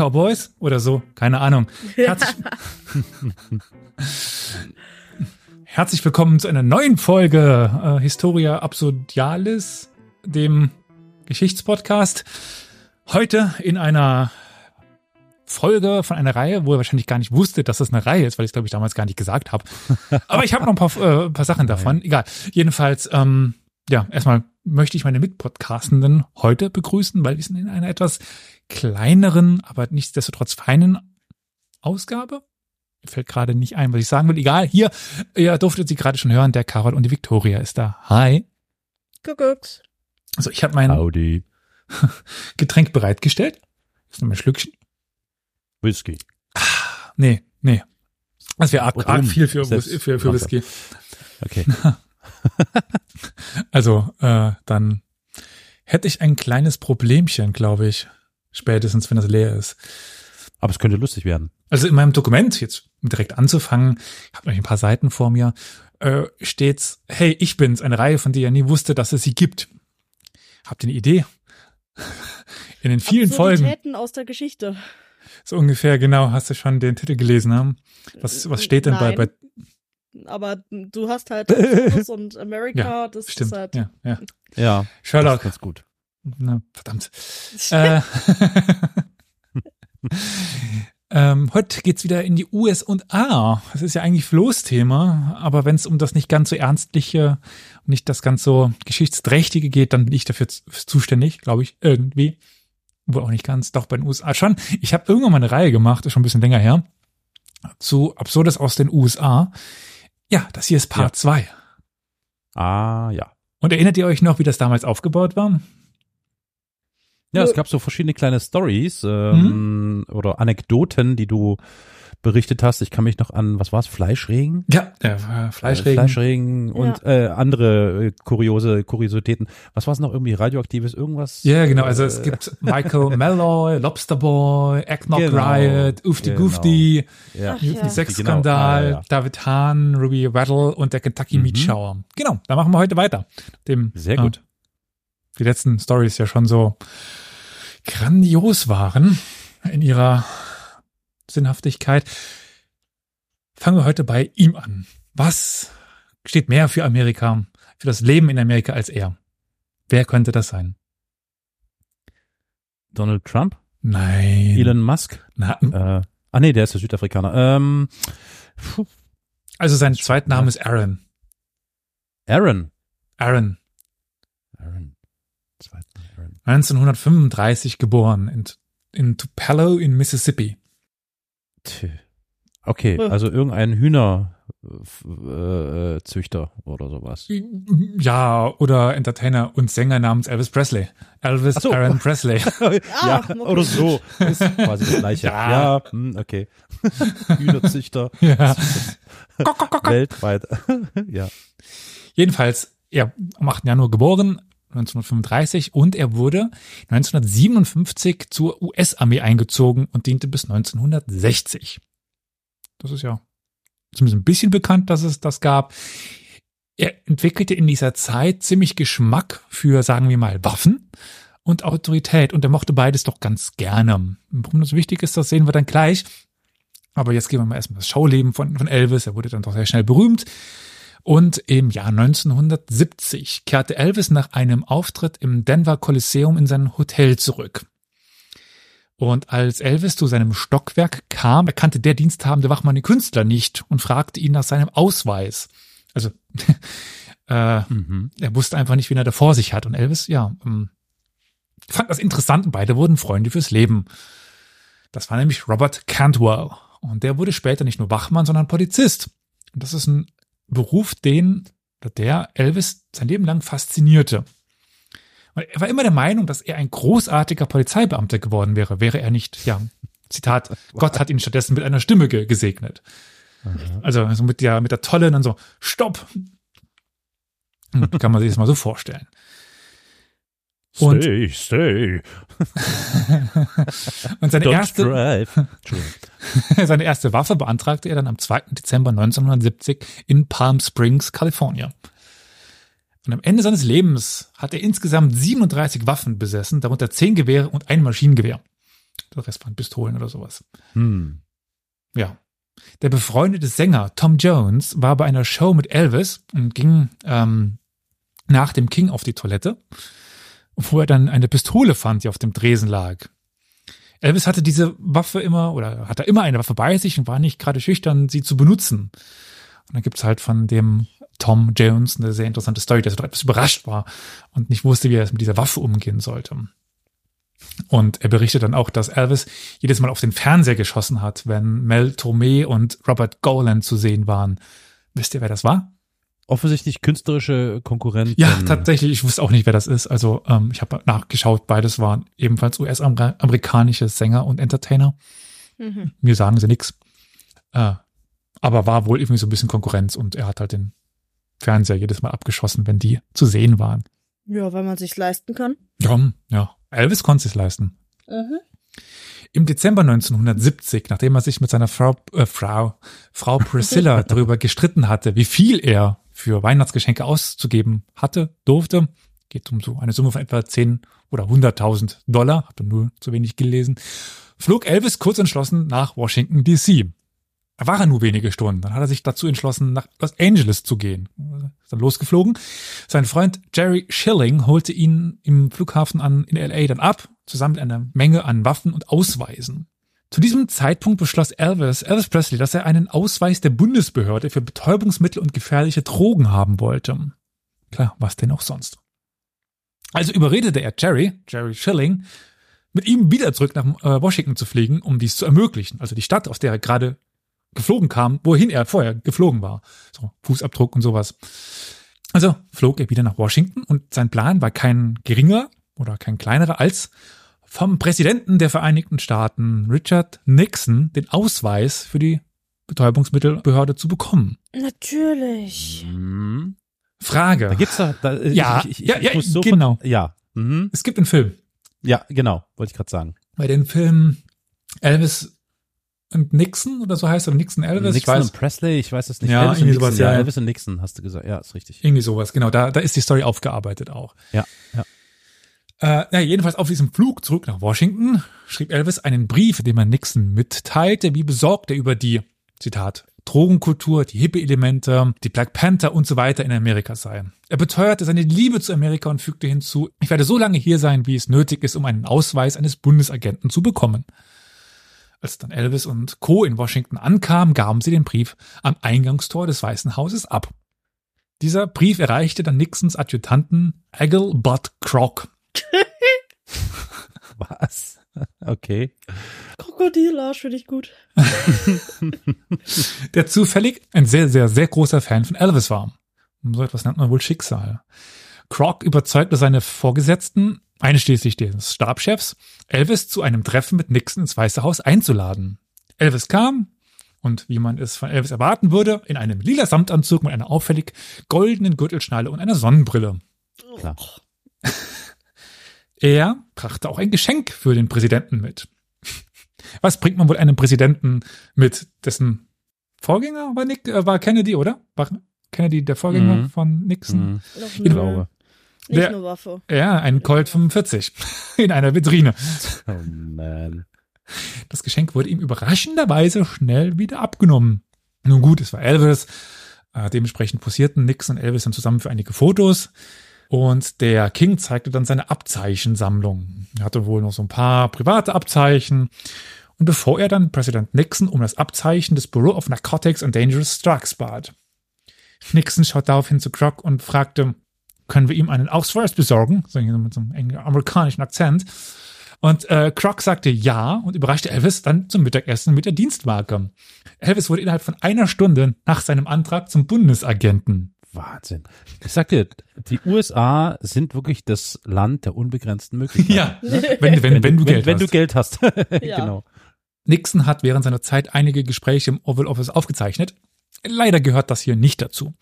Cowboys oder so, keine Ahnung. Herzlich, Herzlich willkommen zu einer neuen Folge äh, Historia Absurdialis, dem Geschichtspodcast. Heute in einer Folge von einer Reihe, wo ihr wahrscheinlich gar nicht wusstet, dass das eine Reihe ist, weil ich glaube ich damals gar nicht gesagt habe. Aber ich habe noch ein paar, äh, paar Sachen davon. Egal. Jedenfalls, ähm, ja, erstmal möchte ich meine Mitpodcastenden heute begrüßen, weil wir sind in einer etwas kleineren, aber nichtsdestotrotz feinen Ausgabe. Mir fällt gerade nicht ein, was ich sagen will. Egal, hier, ihr durftet sie gerade schon hören, der Carol und die Victoria ist da. Hi. Kuckucks. Also ich habe mein Howdy. Getränk bereitgestellt. Jetzt noch ein Schlückchen. Whisky. Nee, nee. Das wäre arg, arg viel für, Selbst- für, für Whisky. Okay. Also, äh, dann hätte ich ein kleines Problemchen, glaube ich. Spätestens, wenn das leer ist. Aber es könnte lustig werden. Also in meinem Dokument, jetzt um direkt anzufangen, ich habe noch ein paar Seiten vor mir, äh, steht's, hey, ich bin's, eine Reihe, von der ihr nie wusste, dass es sie gibt. Habt ihr eine Idee? In den vielen Folgen, aus der Geschichte. so ungefähr, genau, hast du schon den Titel gelesen haben? Was, was steht denn bei, Nein. bei, Aber du hast halt und America, Ja, das stimmt, ist halt. ja, ja. Ja. Das Sherlock, ist ganz gut. Na, verdammt. Äh, ähm, heute geht's wieder in die US und A. Das ist ja eigentlich Floß-Thema, aber wenn es um das nicht ganz so ernstliche und nicht das ganz so geschichtsträchtige geht, dann bin ich dafür zuständig, glaube ich, irgendwie. Wohl auch nicht ganz, doch bei den USA schon. Ich habe irgendwann mal eine Reihe gemacht, ist schon ein bisschen länger her, zu Absurdes aus den USA. Ja, das hier ist Part 2. Ah, ja. Und erinnert ihr euch noch, wie das damals aufgebaut war? Ja, es Ja. gab so verschiedene kleine Stories ähm, oder Anekdoten, die du berichtet hast. Ich kann mich noch an, was war's, Fleischregen? Ja, äh, Fleischregen. Äh, Fleischregen und äh, andere äh, kuriose Kuriositäten. Was war's noch irgendwie radioaktives irgendwas? Ja, genau. Also es Äh, gibt Michael Malloy, Lobster Boy, Eggnog Genau, Riot, Ufti genau. Goofty, ja. Ja. Newton Sex-Skandal, Genau. Ah, ja, ja. David Hahn, Ruby Rattle und der Kentucky Mhm. Meat Shower. Genau, da machen wir heute weiter. Dem, Sehr äh, gut. Die letzten Stories ja schon so grandios waren in ihrer Sinnhaftigkeit. Fangen wir heute bei ihm an. Was steht mehr für Amerika, für das Leben in Amerika als er? Wer könnte das sein? Donald Trump? Nein. Elon Musk? Na, Äh, ah nee, der ist der Südafrikaner. Ähm, Also sein Zweitname ist Aaron. Aaron. Aaron. Aaron. Zweitname Aaron. 1935 geboren in, in Tupelo in Mississippi. Okay, Äh. also irgendein Hühnerzüchter äh, Züchter oder sowas. Ja, oder Entertainer und Sänger namens Elvis Presley. Elvis Ach so. Aaron Presley. ja, okay. oder so. Ist quasi das gleiche. Ja. Ja, hm, okay. Hühnerzüchter ja. weltweit. ja. Jedenfalls, er am 8. Januar geboren, 1935, und er wurde 1957 zur US-Armee eingezogen und diente bis 1960. Das ist ja zumindest ein bisschen bekannt, dass es das gab. Er entwickelte in dieser Zeit ziemlich Geschmack für, sagen wir mal, Waffen und Autorität und er mochte beides doch ganz gerne. Warum das wichtig ist, das sehen wir dann gleich. Aber jetzt gehen wir mal erstmal das Schauleben von, von Elvis. Er wurde dann doch sehr schnell berühmt. Und im Jahr 1970 kehrte Elvis nach einem Auftritt im Denver Coliseum in sein Hotel zurück. Und als Elvis zu seinem Stockwerk kam, erkannte der diensthabende Wachmann den Künstler nicht und fragte ihn nach seinem Ausweis. Also äh, Mhm. er wusste einfach nicht, wen er da vor sich hat. Und Elvis, ja, ähm, fand das interessant und beide wurden Freunde fürs Leben. Das war nämlich Robert Cantwell. Und der wurde später nicht nur Wachmann, sondern Polizist. Und das ist ein Beruf, den der Elvis sein Leben lang faszinierte. Und er war immer der Meinung, dass er ein großartiger Polizeibeamter geworden wäre, wäre er nicht, ja, Zitat, Gott hat ihn stattdessen mit einer Stimme ge gesegnet. Also, also mit der, mit der Tolle dann so, Stopp! Hm, Kann man sich das mal so vorstellen. Und- stay, stay. Und seine Don't erste, drive. Seine erste Waffe beantragte er dann am 2. Dezember 1970 in Palm Springs, Kalifornien. Und am Ende seines Lebens hat er insgesamt 37 Waffen besessen, darunter 10 Gewehre und ein Maschinengewehr. Der Rest waren Pistolen oder sowas. Hm. Ja. Der befreundete Sänger Tom Jones war bei einer Show mit Elvis und ging ähm, nach dem King auf die Toilette, wo er dann eine Pistole fand, die auf dem Tresen lag. Elvis hatte diese Waffe immer oder hatte immer eine Waffe bei sich und war nicht gerade schüchtern, sie zu benutzen. Und dann gibt's halt von dem Tom Jones eine sehr interessante Story, dass er etwas überrascht war und nicht wusste, wie er es mit dieser Waffe umgehen sollte. Und er berichtet dann auch, dass Elvis jedes Mal auf den Fernseher geschossen hat, wenn Mel Tormé und Robert Golan zu sehen waren. Wisst ihr, wer das war? Offensichtlich künstlerische Konkurrenten. Ja, tatsächlich. Ich wusste auch nicht, wer das ist. Also ähm, ich habe nachgeschaut. Beides waren ebenfalls US-amerikanische Sänger und Entertainer. Mhm. Mir sagen sie nix. Äh, aber war wohl irgendwie so ein bisschen Konkurrenz und er hat halt den Fernseher jedes Mal abgeschossen, wenn die zu sehen waren. Ja, weil man sich's leisten kann. Ja, ja. Elvis konnte es leisten. Mhm. Im Dezember 1970, nachdem er sich mit seiner Frau, äh, Frau, Frau Priscilla darüber gestritten hatte, wie viel er für Weihnachtsgeschenke auszugeben hatte, durfte, geht um so eine Summe von etwa 10 oder 100.000 Dollar, habe nur zu wenig gelesen, flog Elvis kurz entschlossen nach Washington DC. Er war nur wenige Stunden. Dann hat er sich dazu entschlossen, nach Los Angeles zu gehen. Ist dann losgeflogen. Sein Freund Jerry Schilling holte ihn im Flughafen an in LA dann ab, zusammen mit einer Menge an Waffen und Ausweisen. Zu diesem Zeitpunkt beschloss Elvis, Elvis Presley, dass er einen Ausweis der Bundesbehörde für Betäubungsmittel und gefährliche Drogen haben wollte. Klar, was denn auch sonst. Also überredete er Jerry, Jerry Schilling, mit ihm wieder zurück nach äh, Washington zu fliegen, um dies zu ermöglichen. Also die Stadt, aus der er gerade geflogen kam, wohin er vorher geflogen war. So, Fußabdruck und sowas. Also flog er wieder nach Washington und sein Plan war kein geringer oder kein kleinerer als vom Präsidenten der Vereinigten Staaten, Richard Nixon, den Ausweis für die Betäubungsmittelbehörde zu bekommen. Natürlich. Hm. Frage. Da gibt's da, da Ja, ich, ich, ja, ich ja, muss so genau. Von, ja. Mhm. Es gibt einen Film. Ja, genau, wollte ich gerade sagen. Bei den Film Elvis und Nixon oder so heißt er, Nixon Elvis, Nixon ich weiß. und Presley, ich weiß es nicht. Ja, Elvis und irgendwie Nixon, sowas, ja, ja. Elvis und Nixon, hast du gesagt. Ja, ist richtig. Irgendwie sowas, genau. Da, da ist die Story aufgearbeitet auch. Ja, ja. Äh, ja, jedenfalls auf diesem Flug zurück nach Washington schrieb Elvis einen Brief, in dem er Nixon mitteilte, wie besorgt er über die, Zitat, Drogenkultur, die Hippie-Elemente, die Black Panther und so weiter in Amerika sei. Er beteuerte seine Liebe zu Amerika und fügte hinzu, ich werde so lange hier sein, wie es nötig ist, um einen Ausweis eines Bundesagenten zu bekommen. Als dann Elvis und Co. in Washington ankamen, gaben sie den Brief am Eingangstor des Weißen Hauses ab. Dieser Brief erreichte dann Nixons Adjutanten Aggle Butt Croc. Was? Okay. Krokodilarsch finde ich gut. der zufällig ein sehr, sehr, sehr großer Fan von Elvis war. So etwas nennt man wohl Schicksal. Croc überzeugte seine Vorgesetzten, einschließlich des Stabschefs, Elvis zu einem Treffen mit Nixon ins Weiße Haus einzuladen. Elvis kam und, wie man es von Elvis erwarten würde, in einem lila Samtanzug mit einer auffällig goldenen Gürtelschnalle und einer Sonnenbrille. Klar. Er brachte auch ein Geschenk für den Präsidenten mit. Was bringt man wohl einem Präsidenten mit, dessen Vorgänger war, Nick, äh, war Kennedy, oder? War Kennedy der Vorgänger Mhm. von Nixon? Mhm. Ich eine, glaube. nicht Der- eine Waffe. Ja, ein Colt 45 in einer Vitrine. Oh man. Das Geschenk wurde ihm überraschenderweise schnell wieder abgenommen. Nun gut, es war Elvis. Äh, dementsprechend posierten Nixon und Elvis dann zusammen für einige Fotos. Und der King zeigte dann seine Abzeichensammlung. Er hatte wohl noch so ein paar private Abzeichen. Und bevor er dann Präsident Nixon um das Abzeichen des Bureau of Narcotics and Dangerous Drugs bat. Nixon schaut daraufhin zu Croc und fragte, können wir ihm einen Ausweis besorgen? So mit so einem englischen- amerikanischen Akzent. Und äh, Croc sagte ja und überraschte Elvis dann zum Mittagessen mit der Dienstmarke. Elvis wurde innerhalb von einer Stunde nach seinem Antrag zum Bundesagenten. Wahnsinn. Ich sag dir, die USA sind wirklich das Land der unbegrenzten Möglichkeiten. wenn, wenn, wenn, du Geld wenn hast. du Geld hast. Ja. genau. Nixon hat während seiner Zeit einige Gespräche im Oval Office aufgezeichnet. Leider gehört das hier nicht dazu.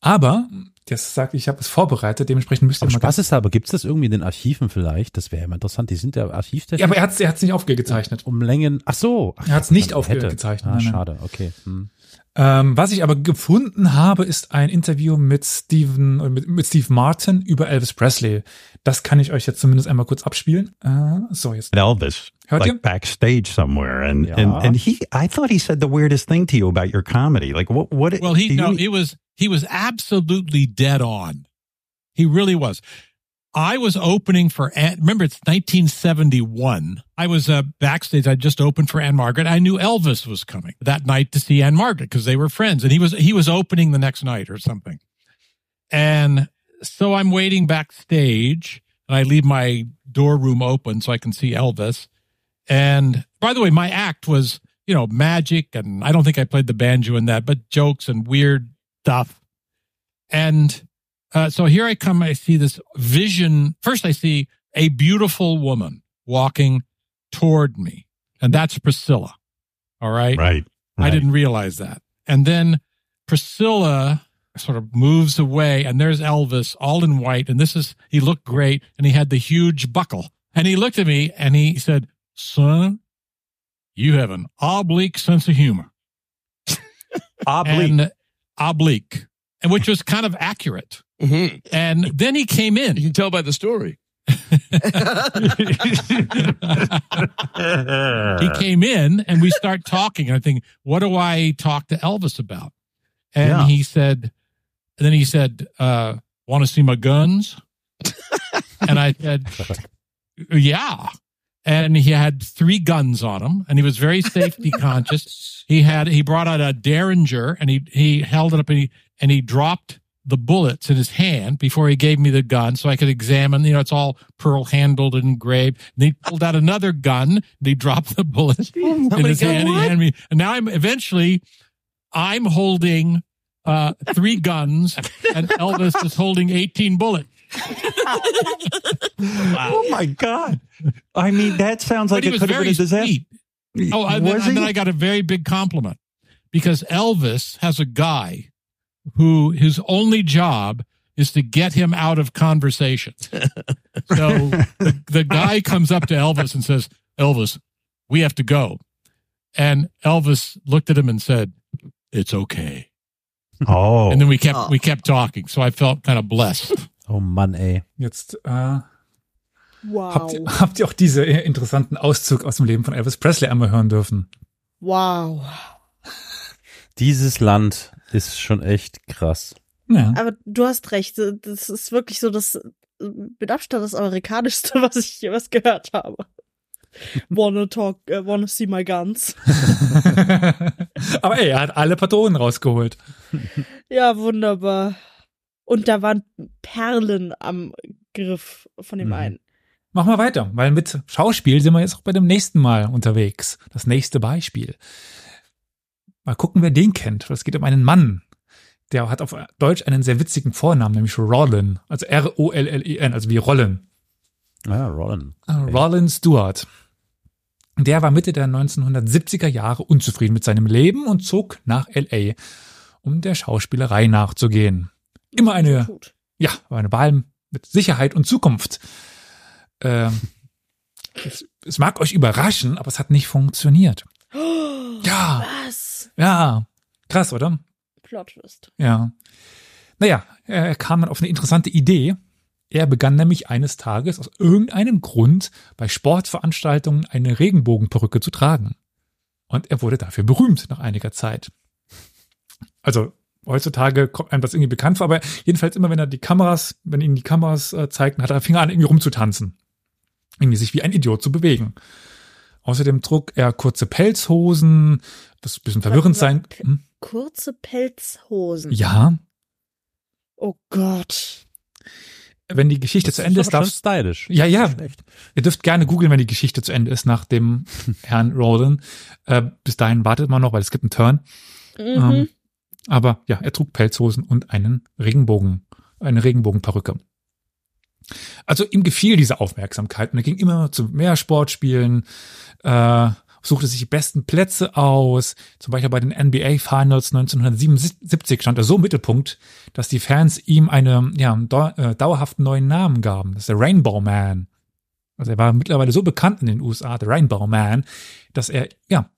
Aber, das sagt, ich habe es vorbereitet, dementsprechend müsst ihr Aber mal ganz spaßeshalber, gibt's das irgendwie in den Archiven vielleicht? Das wäre ja mal interessant. Die sind ja archivtechnisch Ja, aber er hat es er hat's nicht aufgezeichnet. um Längen. Ach so. Ach, Er hat's nicht man hätte. aufgezeichnet, Ah, schade. Okay. Hm. Ähm, was ich aber gefunden habe, ist ein Interview mit Steven, äh, mit, mit Steve Martin über Elvis Presley. Das kann ich euch jetzt zumindest einmal kurz abspielen. Äh, so, jetzt. Elvis, Hört like ihr? backstage somewhere, and Yeah. and and he, I thought he said the weirdest thing to you about your comedy. Like what? What? Well, he no, you- he was he was absolutely dead on. He really was. I was opening for Ann, remember it's 1971. I was uh, backstage. I just opened for Anne Margaret. I knew Elvis was coming that night to see Anne Margaret because they were friends, and he was he was opening the next night or something. And so I'm waiting backstage, and I leave my door room open so I can see Elvis. And by the way, my act was you know magic, and I don't think I played the banjo in that, but jokes and weird stuff. And uh, so here I come. I see this vision. First, I see a beautiful woman walking toward me, and that's Priscilla. All right. right. I didn't realize that. And then Priscilla sort of moves away, and there's Elvis all in white. And this is, he looked great, and he had the huge buckle. And he looked at me and he said, Son, you have an oblique sense of humor. Oblique. And oblique, and which was kind of accurate. Mhm. And then he came in. You can tell by the story. he came in and we start talking. I think, what do I talk to Elvis about? And Yeah. he said, and then he said, uh, want to see my guns? and I said, yeah. And he had three guns on him and he was very safety conscious. He had, he brought out a Derringer and he, he held it up and he, and he dropped the bullets in his hand before he gave me the gun so I could examine, you know, it's all pearl handled and engraved. And he pulled out another gun and he dropped the bullets in his hand. and He handed me, and now I'm eventually, I'm holding, uh, three guns and Elvis is holding 18 bullets. Oh my god! I mean, that sounds like it could have been a disaster. sweet. Oh, and then, was and he? then I got a very big compliment because Elvis has a guy who his only job is to get him out of conversation. so the, the guy comes up to Elvis and says, Elvis, we have to go. And Elvis looked at him and said, it's okay. oh, And then we kept, Oh. we kept talking. So I felt kind of blessed. oh Mann, ey. Jetzt äh, Wow. habt, ihr- habt ihr auch diese interessanten Auszug aus dem Leben von Elvis Presley einmal hören dürfen. Wow. Dieses Land ist schon echt krass. Ja. Aber du hast recht. Das ist wirklich so das mit Abstand das amerikanischste, was ich jemals gehört habe. Wanna talk, uh, wanna see my guns. Aber ey, er hat alle Patronen rausgeholt. Ja, wunderbar. Und da waren Perlen am Griff von dem Mhm. einen. Machen wir weiter, weil mit Schauspiel sind wir jetzt auch bei dem nächsten Mal unterwegs. Das nächste Beispiel. Mal gucken, wer den kennt. Es geht um einen Mann. Der hat auf Deutsch einen sehr witzigen Vornamen, nämlich Rollin. Also R-O-L-L-E-N, also wie Rollen. Ja, Rollin. Rollin Stewart. Der war Mitte der 1970er Jahre unzufrieden mit seinem Leben und zog nach LA, um der Schauspielerei nachzugehen. Immer eine, Gut. ja, eine Wahl mit Sicherheit und Zukunft. Ähm, es, es mag euch überraschen, aber es hat nicht funktioniert. Ja, Was? ja, krass, oder? Plot Twist. Ja. Naja, er kam dann auf eine interessante Idee. Er begann nämlich eines Tages aus irgendeinem Grund bei Sportveranstaltungen eine Regenbogenperücke zu tragen. Und er wurde dafür berühmt nach einiger Zeit. Also heutzutage kommt einem das irgendwie bekannt vor, aber jedenfalls immer, wenn er die Kameras, wenn ihn die Kameras äh, zeigten, hat er fing er an, irgendwie rumzutanzen. Irgendwie sich wie ein Idiot zu bewegen. Außerdem trug er kurze Pelzhosen, das ein bisschen verwirrend sein. Hm? Kurze Pelzhosen. Ja, Oh Gott. wenn die Geschichte zu Ende ist, darfst stylisch. Ja, ja. Ihr dürft gerne googeln, wenn die Geschichte zu Ende ist, nach dem Herrn Roland. Äh, bis dahin wartet man noch, weil es gibt einen Turn. Mhm. Ähm, aber ja, er trug Pelzhosen und einen Regenbogen, eine Regenbogenperücke. Also ihm gefiel diese Aufmerksamkeit und er ging immer zu mehr Sportspielen, äh, suchte sich die besten Plätze aus. Zum Beispiel bei den NBA Finals 1977 stand er so im Mittelpunkt, dass die Fans ihm eine, ja, einen dau äh, dauerhaften neuen Namen gaben. Das ist der Rainbow Man. Also er war mittlerweile so bekannt in den USA, der Rainbow Man, dass er, ja,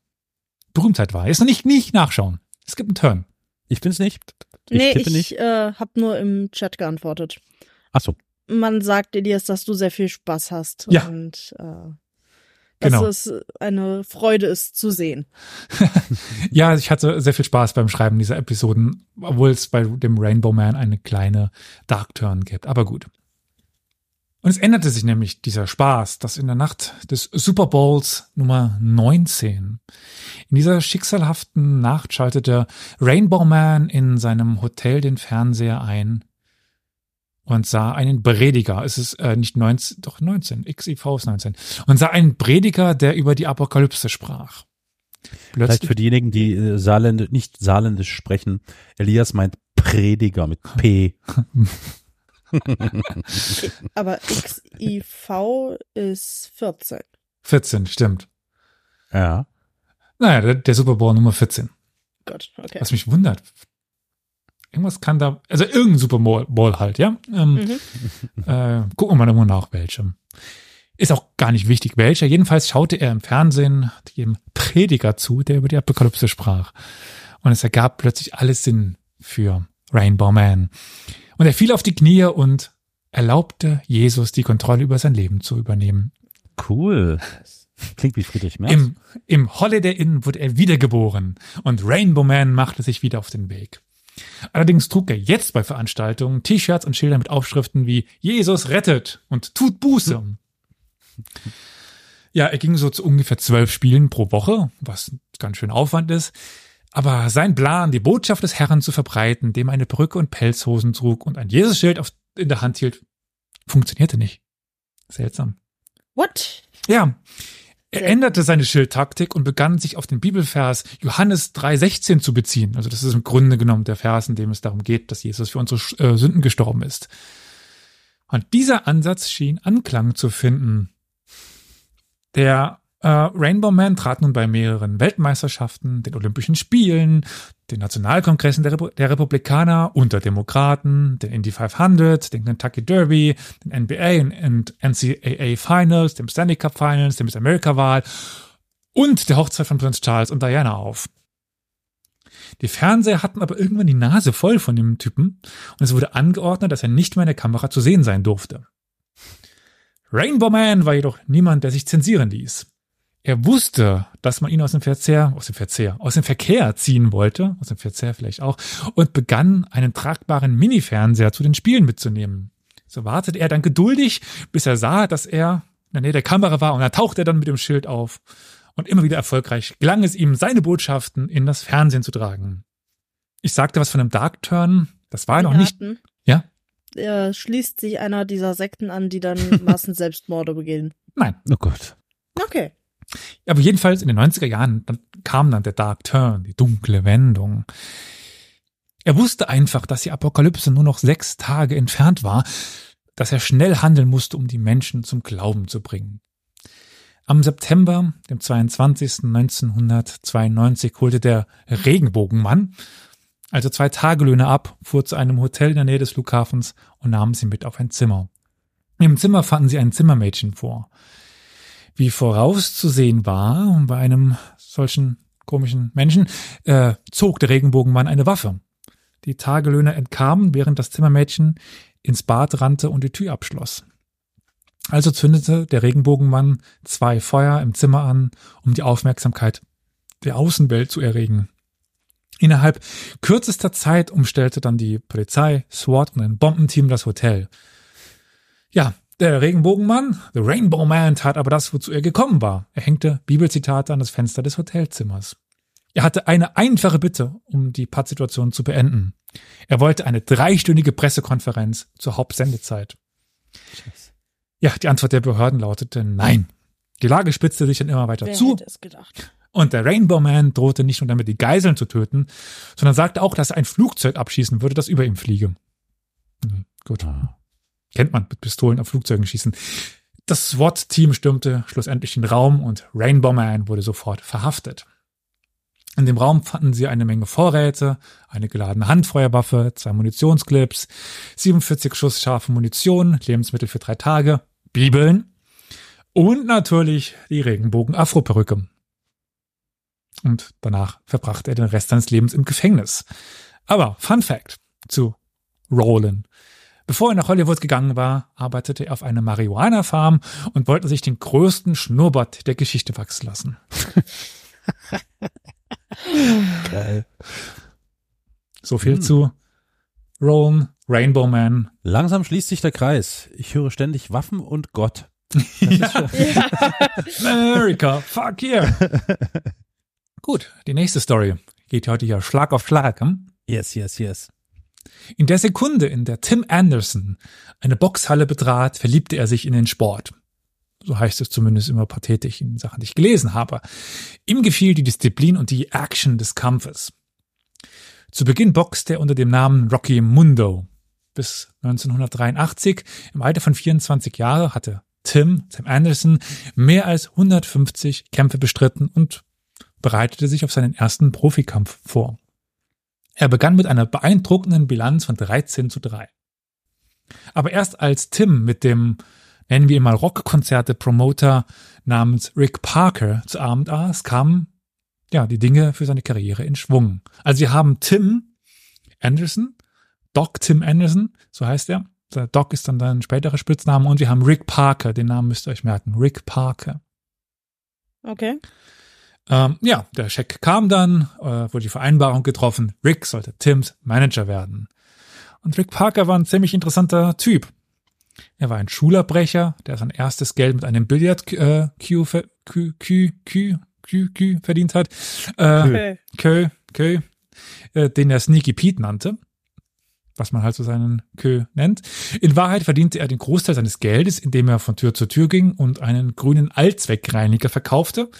Berühmtheit war. Ist noch nicht, nicht nachschauen. Es gibt einen Turn. Ich bin's nicht. Ich nee, ich nicht. äh, hab nur im Chat geantwortet. Ach so. Man sagt Elias, dass du sehr viel Spaß hast. Ja. Und äh, dass Genau. es eine Freude ist zu sehen. Ja, ich hatte sehr viel Spaß beim Schreiben dieser Episoden, obwohl es bei dem Rainbow Man eine kleine Dark Turn gibt. Aber gut. Und es änderte sich nämlich dieser Spaß, dass in der Nacht des Super Bowls Nummer 19. In dieser schicksalhaften Nacht schaltete Rainbow Man in seinem Hotel den Fernseher ein und sah einen Prediger. Es ist äh, nicht 19, doch 19, XIV ist 19. Und sah einen Prediger, der über die Apokalypse sprach. Vielleicht für diejenigen, die äh, Saarländ nicht Saarländisch sprechen. Elias meint Prediger mit P. Aber XIV ist 14. 14, stimmt. Ja. Naja, der, der Super Bowl Nummer 14. Gott, okay. Was mich wundert. Irgendwas kann da, also irgendein Super Bowl halt, ja. Ähm, Mhm. äh, gucken wir mal immer nach welchem. Ist auch gar nicht wichtig, welcher. Jedenfalls schaute er im Fernsehen dem Prediger zu, der über die Apokalypse sprach. Und es ergab plötzlich alles Sinn für Rainbow Man. Und er fiel auf die Knie und erlaubte Jesus die Kontrolle über sein Leben zu übernehmen. Cool. Klingt wie Friedrich Merz. Im, Im Holiday Inn wurde er wiedergeboren und Rainbow Man machte sich wieder auf den Weg. Allerdings trug er jetzt bei Veranstaltungen T-Shirts und Schilder mit Aufschriften wie Jesus rettet und tut Buße. Ja, er ging so zu ungefähr zwölf Spielen pro Woche, was ganz schön Aufwand ist. Aber sein Plan, die Botschaft des Herrn zu verbreiten, dem eine Perücke und Pelzhosen trug und ein Jesus-Schild in der Hand hielt, funktionierte nicht. Seltsam. What? Ja. Er änderte seine Schildtaktik und begann sich auf den Bibelvers Johannes 3,16 zu beziehen. Also das ist im Grunde genommen der Vers, in dem es darum geht, dass Jesus für unsere äh, Sünden gestorben ist. Und dieser Ansatz schien Anklang zu finden. Der Rainbow Man trat nun bei mehreren Weltmeisterschaften, den Olympischen Spielen, den Nationalkongressen der, Repu der Republikaner und der Demokraten, den Indy 500, den Kentucky Derby, den NBA und, und NCAA Finals, dem Stanley Cup Finals, dem Miss America Wahl und der Hochzeit von Prinz Charles und Diana auf. Die Fernseher hatten aber irgendwann die Nase voll von dem Typen und es wurde angeordnet, dass er nicht mehr in der Kamera zu sehen sein durfte. Rainbow Man war jedoch niemand, der sich zensieren ließ. Er wusste, dass man ihn aus dem Verzehr, aus dem Verzehr, aus dem Verkehr ziehen wollte, aus dem Verzehr vielleicht auch, und begann, einen tragbaren Mini-Fernseher zu den Spielen mitzunehmen. So wartete er dann geduldig, bis er sah, dass er in der Nähe der Kamera war, und da tauchte er dann mit dem Schild auf. Und immer wieder erfolgreich gelang es ihm, seine Botschaften in das Fernsehen zu tragen. Ich sagte was von einem Dark Turn, das war noch nicht, ja? Er schließt sich einer dieser Sekten an, die dann Massenselbstmorde begehen. Nein. Oh Gott. Okay. Aber jedenfalls in den 90er Jahren dann kam dann der Dark Turn, die dunkle Wendung. Er wusste einfach, dass die Apokalypse nur noch sechs Tage entfernt war, dass er schnell handeln musste, um die Menschen zum Glauben zu bringen. Am September, dem 22. 1992, holte der Regenbogenmann also zwei Tagelöhne ab, fuhr zu einem Hotel in der Nähe des Flughafens und nahm sie mit auf ein Zimmer. Im Zimmer fanden sie ein Zimmermädchen vor. Wie vorauszusehen war, bei einem solchen komischen Menschen, äh, zog der Regenbogenmann eine Waffe. Die Tagelöhner entkamen, während das Zimmermädchen ins Bad rannte und die Tür abschloss. Also zündete der Regenbogenmann zwei Feuer im Zimmer an, um die Aufmerksamkeit der Außenwelt zu erregen. Innerhalb kürzester Zeit umstellte dann die Polizei, SWAT und ein Bombenteam das Hotel. Ja, der Regenbogenmann, The Rainbow Man, tat aber das, wozu er gekommen war. Er hängte Bibelzitate an das Fenster des Hotelzimmers. Er hatte eine einfache Bitte, um die Pattsituation zu beenden. Er wollte eine dreistündige Pressekonferenz zur Hauptsendezeit. Ja, die Antwort der Behörden lautete nein. Die Lage spitzte sich dann immer weiter Wer zu hätte es gedacht? und der Rainbow Man drohte nicht nur damit, die Geiseln zu töten, sondern sagte auch, dass er ein Flugzeug abschießen würde, das über ihm fliege. Hm, Gut. Kennt man mit Pistolen auf Flugzeugen schießen. Das SWAT-Team stürmte schlussendlich den Raum und Rainbow Man wurde sofort verhaftet. In dem Raum fanden sie eine Menge Vorräte, eine geladene Handfeuerwaffe, zwei Munitionsclips, 47 Schuss scharfe Munition, Lebensmittel für drei Tage, Bibeln und natürlich die Regenbogen-Afro-Perücke. Und danach verbrachte er den Rest seines Lebens im Gefängnis. Aber Fun Fact zu Roland. Bevor er nach Hollywood gegangen war, arbeitete er auf einer Marihuana-Farm und wollte sich den größten Schnurrbart der Geschichte wachsen lassen. Geil. So viel Hm. zu Roland, Rainbow Man. Langsam schließt sich der Kreis. Ich höre ständig Waffen und Gott. America, fuck yeah. Gut, die nächste Story geht heute ja Schlag auf Schlag. Hm? Yes, yes, yes. In der Sekunde, in der Tim Anderson eine Boxhalle betrat, verliebte er sich in den Sport. So heißt es zumindest immer pathetisch in Sachen, die ich gelesen habe. Ihm gefiel die Disziplin und die Action des Kampfes. Zu Beginn boxte er unter dem Namen Rocky Mundo. Bis 1983, im Alter von 24 Jahren, hatte Tim, Tim Anderson, mehr als 150 Kämpfe bestritten und bereitete sich auf seinen ersten Profikampf vor. Er begann mit einer beeindruckenden Bilanz von 13 zu 3. Aber erst als Tim mit dem, nennen wir ihn mal Rockkonzerte-Promoter namens Rick Parker zu Abend aß, kamen ja die Dinge für seine Karriere in Schwung. Also wir haben Tim Anderson, Doc Tim Anderson, so heißt er. Doc ist dann sein späterer Spitzname und wir haben Rick Parker, den Namen müsst ihr euch merken, Rick Parker. Okay. Ähm, ja, der Scheck kam dann, äh, wurde die Vereinbarung getroffen, Rick sollte Tims Manager werden. Und Rick Parker war ein ziemlich interessanter Typ. Er war ein Schulabbrecher, der sein erstes Geld mit einem Billard äh, Q, Q, Q, Q, Q, Q verdient hat. Äh. Kö, Kö, äh, den er Sneaky Pete nannte, was man halt so seinen Kö nennt. In Wahrheit verdiente er den Großteil seines Geldes, indem er von Tür zu Tür ging und einen grünen Allzweckreiniger verkaufte,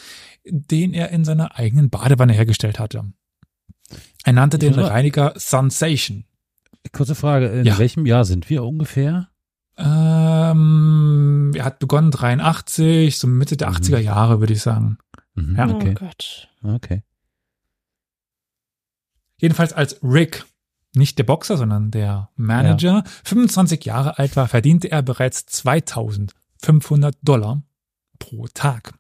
den er in seiner eigenen Badewanne hergestellt hatte. Er nannte den Ja. Reiniger Sensation. Kurze Frage, in Ja. welchem Jahr sind wir ungefähr? Ähm, er hat begonnen 83, so Mitte der Mhm. 80er Jahre, würde ich sagen. Mhm, Ja. okay. Oh Gott. Okay. Jedenfalls als Rick, nicht der Boxer, sondern der Manager, 25 Jahre alt war, verdiente er bereits 2500 Dollar pro Tag.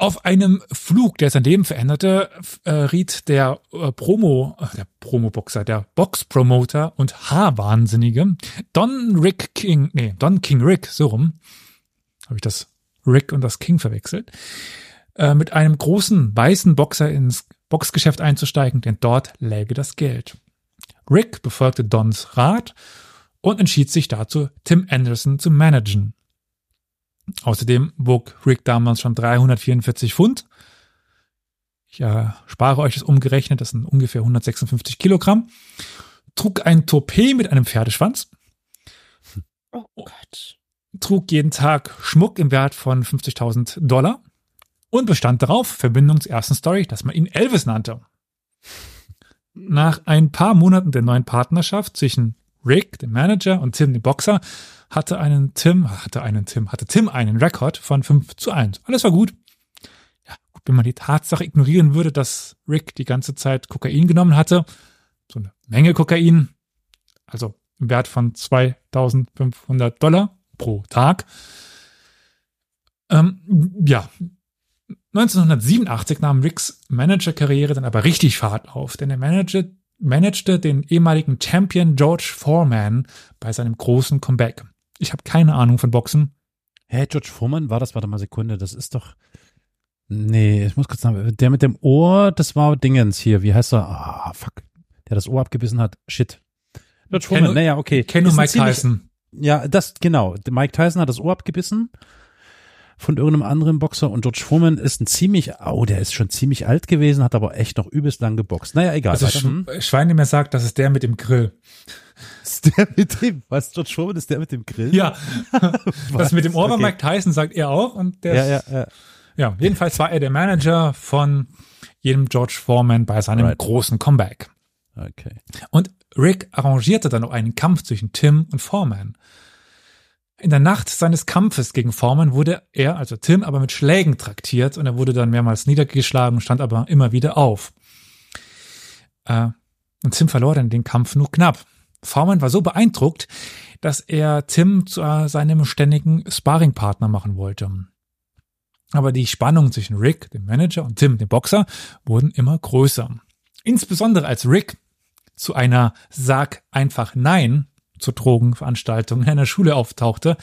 Auf einem Flug, der sein Leben veränderte, äh, riet der äh, Promo, äh, der Promo-Boxer, der Box-Promoter und Haarwahnsinnige Don Rick King, nee, Don King Rick, so rum, habe ich das Rick und das King verwechselt, äh, mit einem großen weißen Boxer ins Boxgeschäft einzusteigen, denn dort läge das Geld. Rick befolgte Dons Rat und entschied sich dazu, Tim Anderson zu managen. Außerdem wog Rick damals schon 344 Pfund. Ich äh, spare euch das umgerechnet, das sind ungefähr 156 Kilogramm. Trug ein Toupet mit einem Pferdeschwanz, Oh Gott. trug jeden Tag Schmuck im Wert von 50.000 Dollar und bestand darauf, Verbindung zur ersten Story, dass man ihn Elvis nannte. Nach ein paar Monaten der neuen Partnerschaft zwischen Rick, dem Manager, und Tim, dem Boxer, hatte einen Tim, hatte einen Tim, hatte Tim einen Rekord von 5 zu 1. Alles war gut. Ja, gut, wenn man die Tatsache ignorieren würde, dass Rick die ganze Zeit Kokain genommen hatte, so eine Menge Kokain, also im Wert von 2500 Dollar pro Tag. Ähm, ja, 1987 nahm Ricks Managerkarriere dann aber richtig Fahrt auf, denn er managte, managte den ehemaligen Champion George Foreman bei seinem großen Comeback. Ich habe keine Ahnung von Boxen. Hey, George Foreman war das? Warte mal Sekunde, das ist doch. Nee, ich muss kurz sagen, der mit dem Ohr, das war Dingens hier. Wie heißt er? Ah, fuck. Der das Ohr abgebissen hat. Shit. George Foreman, naja, okay. Ein Mike ziemlich- Tyson. Ja, das, genau. Mike Tyson hat das Ohr abgebissen von irgendeinem anderen Boxer und George Foreman ist ein ziemlich, oh, der ist schon ziemlich alt gewesen, hat aber echt noch übelst lang geboxt. Naja, egal. Also. Sch Hm? Schwein, mir sagt, das ist der mit dem Grill. Ist der mit dem, was, George Foreman ist der mit dem Grill? Ja, das mit dem Ohr Okay. Mike Tyson, sagt er auch. Und der Ja, ja, ja. Ja, jedenfalls war er der Manager von jedem George Foreman bei seinem Right. großen Comeback. Okay. Und Rick arrangierte dann noch einen Kampf zwischen Tim und Foreman. In der Nacht seines Kampfes gegen Foreman wurde er, also Tim, aber mit Schlägen traktiert und er wurde dann mehrmals niedergeschlagen, stand aber immer wieder auf. Äh, und Tim verlor dann den Kampf nur knapp. Foreman war so beeindruckt, dass er Tim zu äh, seinem ständigen Sparringpartner machen wollte. Aber die Spannungen zwischen Rick, dem Manager, und Tim, dem Boxer, wurden immer größer. Insbesondere als Rick zu einer Sag einfach Nein zur Drogenveranstaltung in einer Schule auftauchte,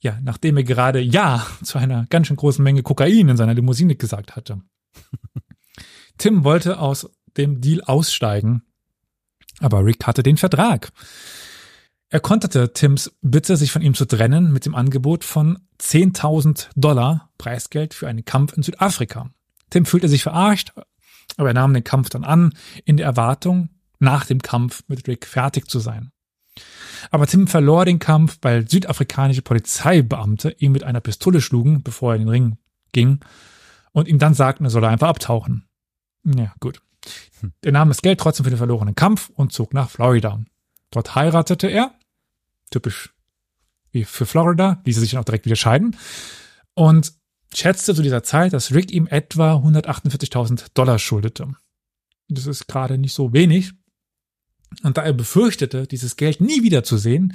ja, nachdem er gerade Ja zu einer ganz schön großen Menge Kokain in seiner Limousine gesagt hatte. Tim wollte aus dem Deal aussteigen, aber Rick hatte den Vertrag. Er konterte Tims Bitte, sich von ihm zu trennen, mit dem Angebot von 10.000 Dollar Preisgeld für einen Kampf in Südafrika. Tim fühlte sich verarscht, aber er nahm den Kampf dann an, in der Erwartung, nach dem Kampf mit Rick fertig zu sein. Aber Tim verlor den Kampf, weil südafrikanische Polizeibeamte ihn mit einer Pistole schlugen, bevor er in den Ring ging, und ihm dann sagten, er solle einfach abtauchen. Ja, gut. Er nahm das Geld trotzdem für den verlorenen Kampf und zog nach Florida. Dort heiratete er, typisch wie für Florida, ließ er sich dann auch direkt wieder scheiden und schätzte zu dieser Zeit, dass Rick ihm etwa 148.000 Dollar schuldete. Das ist gerade nicht so wenig. Und da er befürchtete, dieses Geld nie wiederzusehen,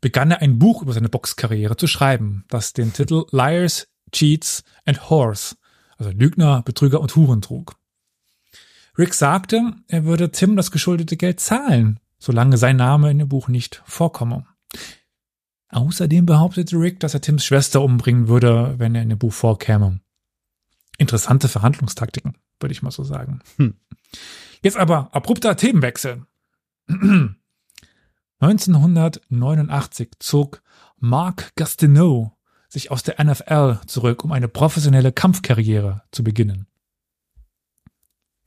begann er ein Buch über seine Boxkarriere zu schreiben, das den Titel Liars, Cheats and Whores, also Lügner, Betrüger und Huren trug. Rick sagte, er würde Tim das geschuldete Geld zahlen, solange sein Name in dem Buch nicht vorkomme. Außerdem behauptete Rick, dass er Tims Schwester umbringen würde, wenn er in dem Buch vorkäme. Interessante Verhandlungstaktiken, würde ich mal so sagen. Hm. Jetzt aber abrupter Themenwechsel. 1989 zog Mark Gastineau sich aus der NFL zurück, um eine professionelle Kampfkarriere zu beginnen.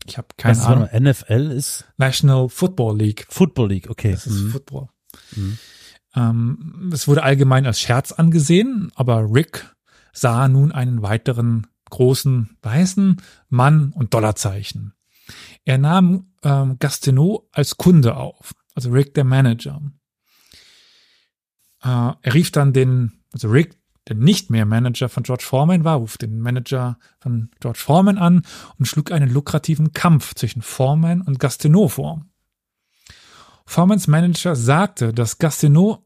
Ich habe keine Was Ahnung. war NFL ist National Football League. Football League, okay. Das ist Mhm. Football. Mhm. Ähm, es wurde allgemein als Scherz angesehen, aber Rick sah nun einen weiteren großen weißen Mann und Dollarzeichen. Er nahm ähm, Gastineau als Kunde auf, also Rick der Manager. Äh, er rief dann den, also Rick, der nicht mehr Manager von George Foreman war, ruft den Manager von George Foreman an und schlug einen lukrativen Kampf zwischen Foreman und Gastineau vor. Formans Manager sagte, dass Gastineau,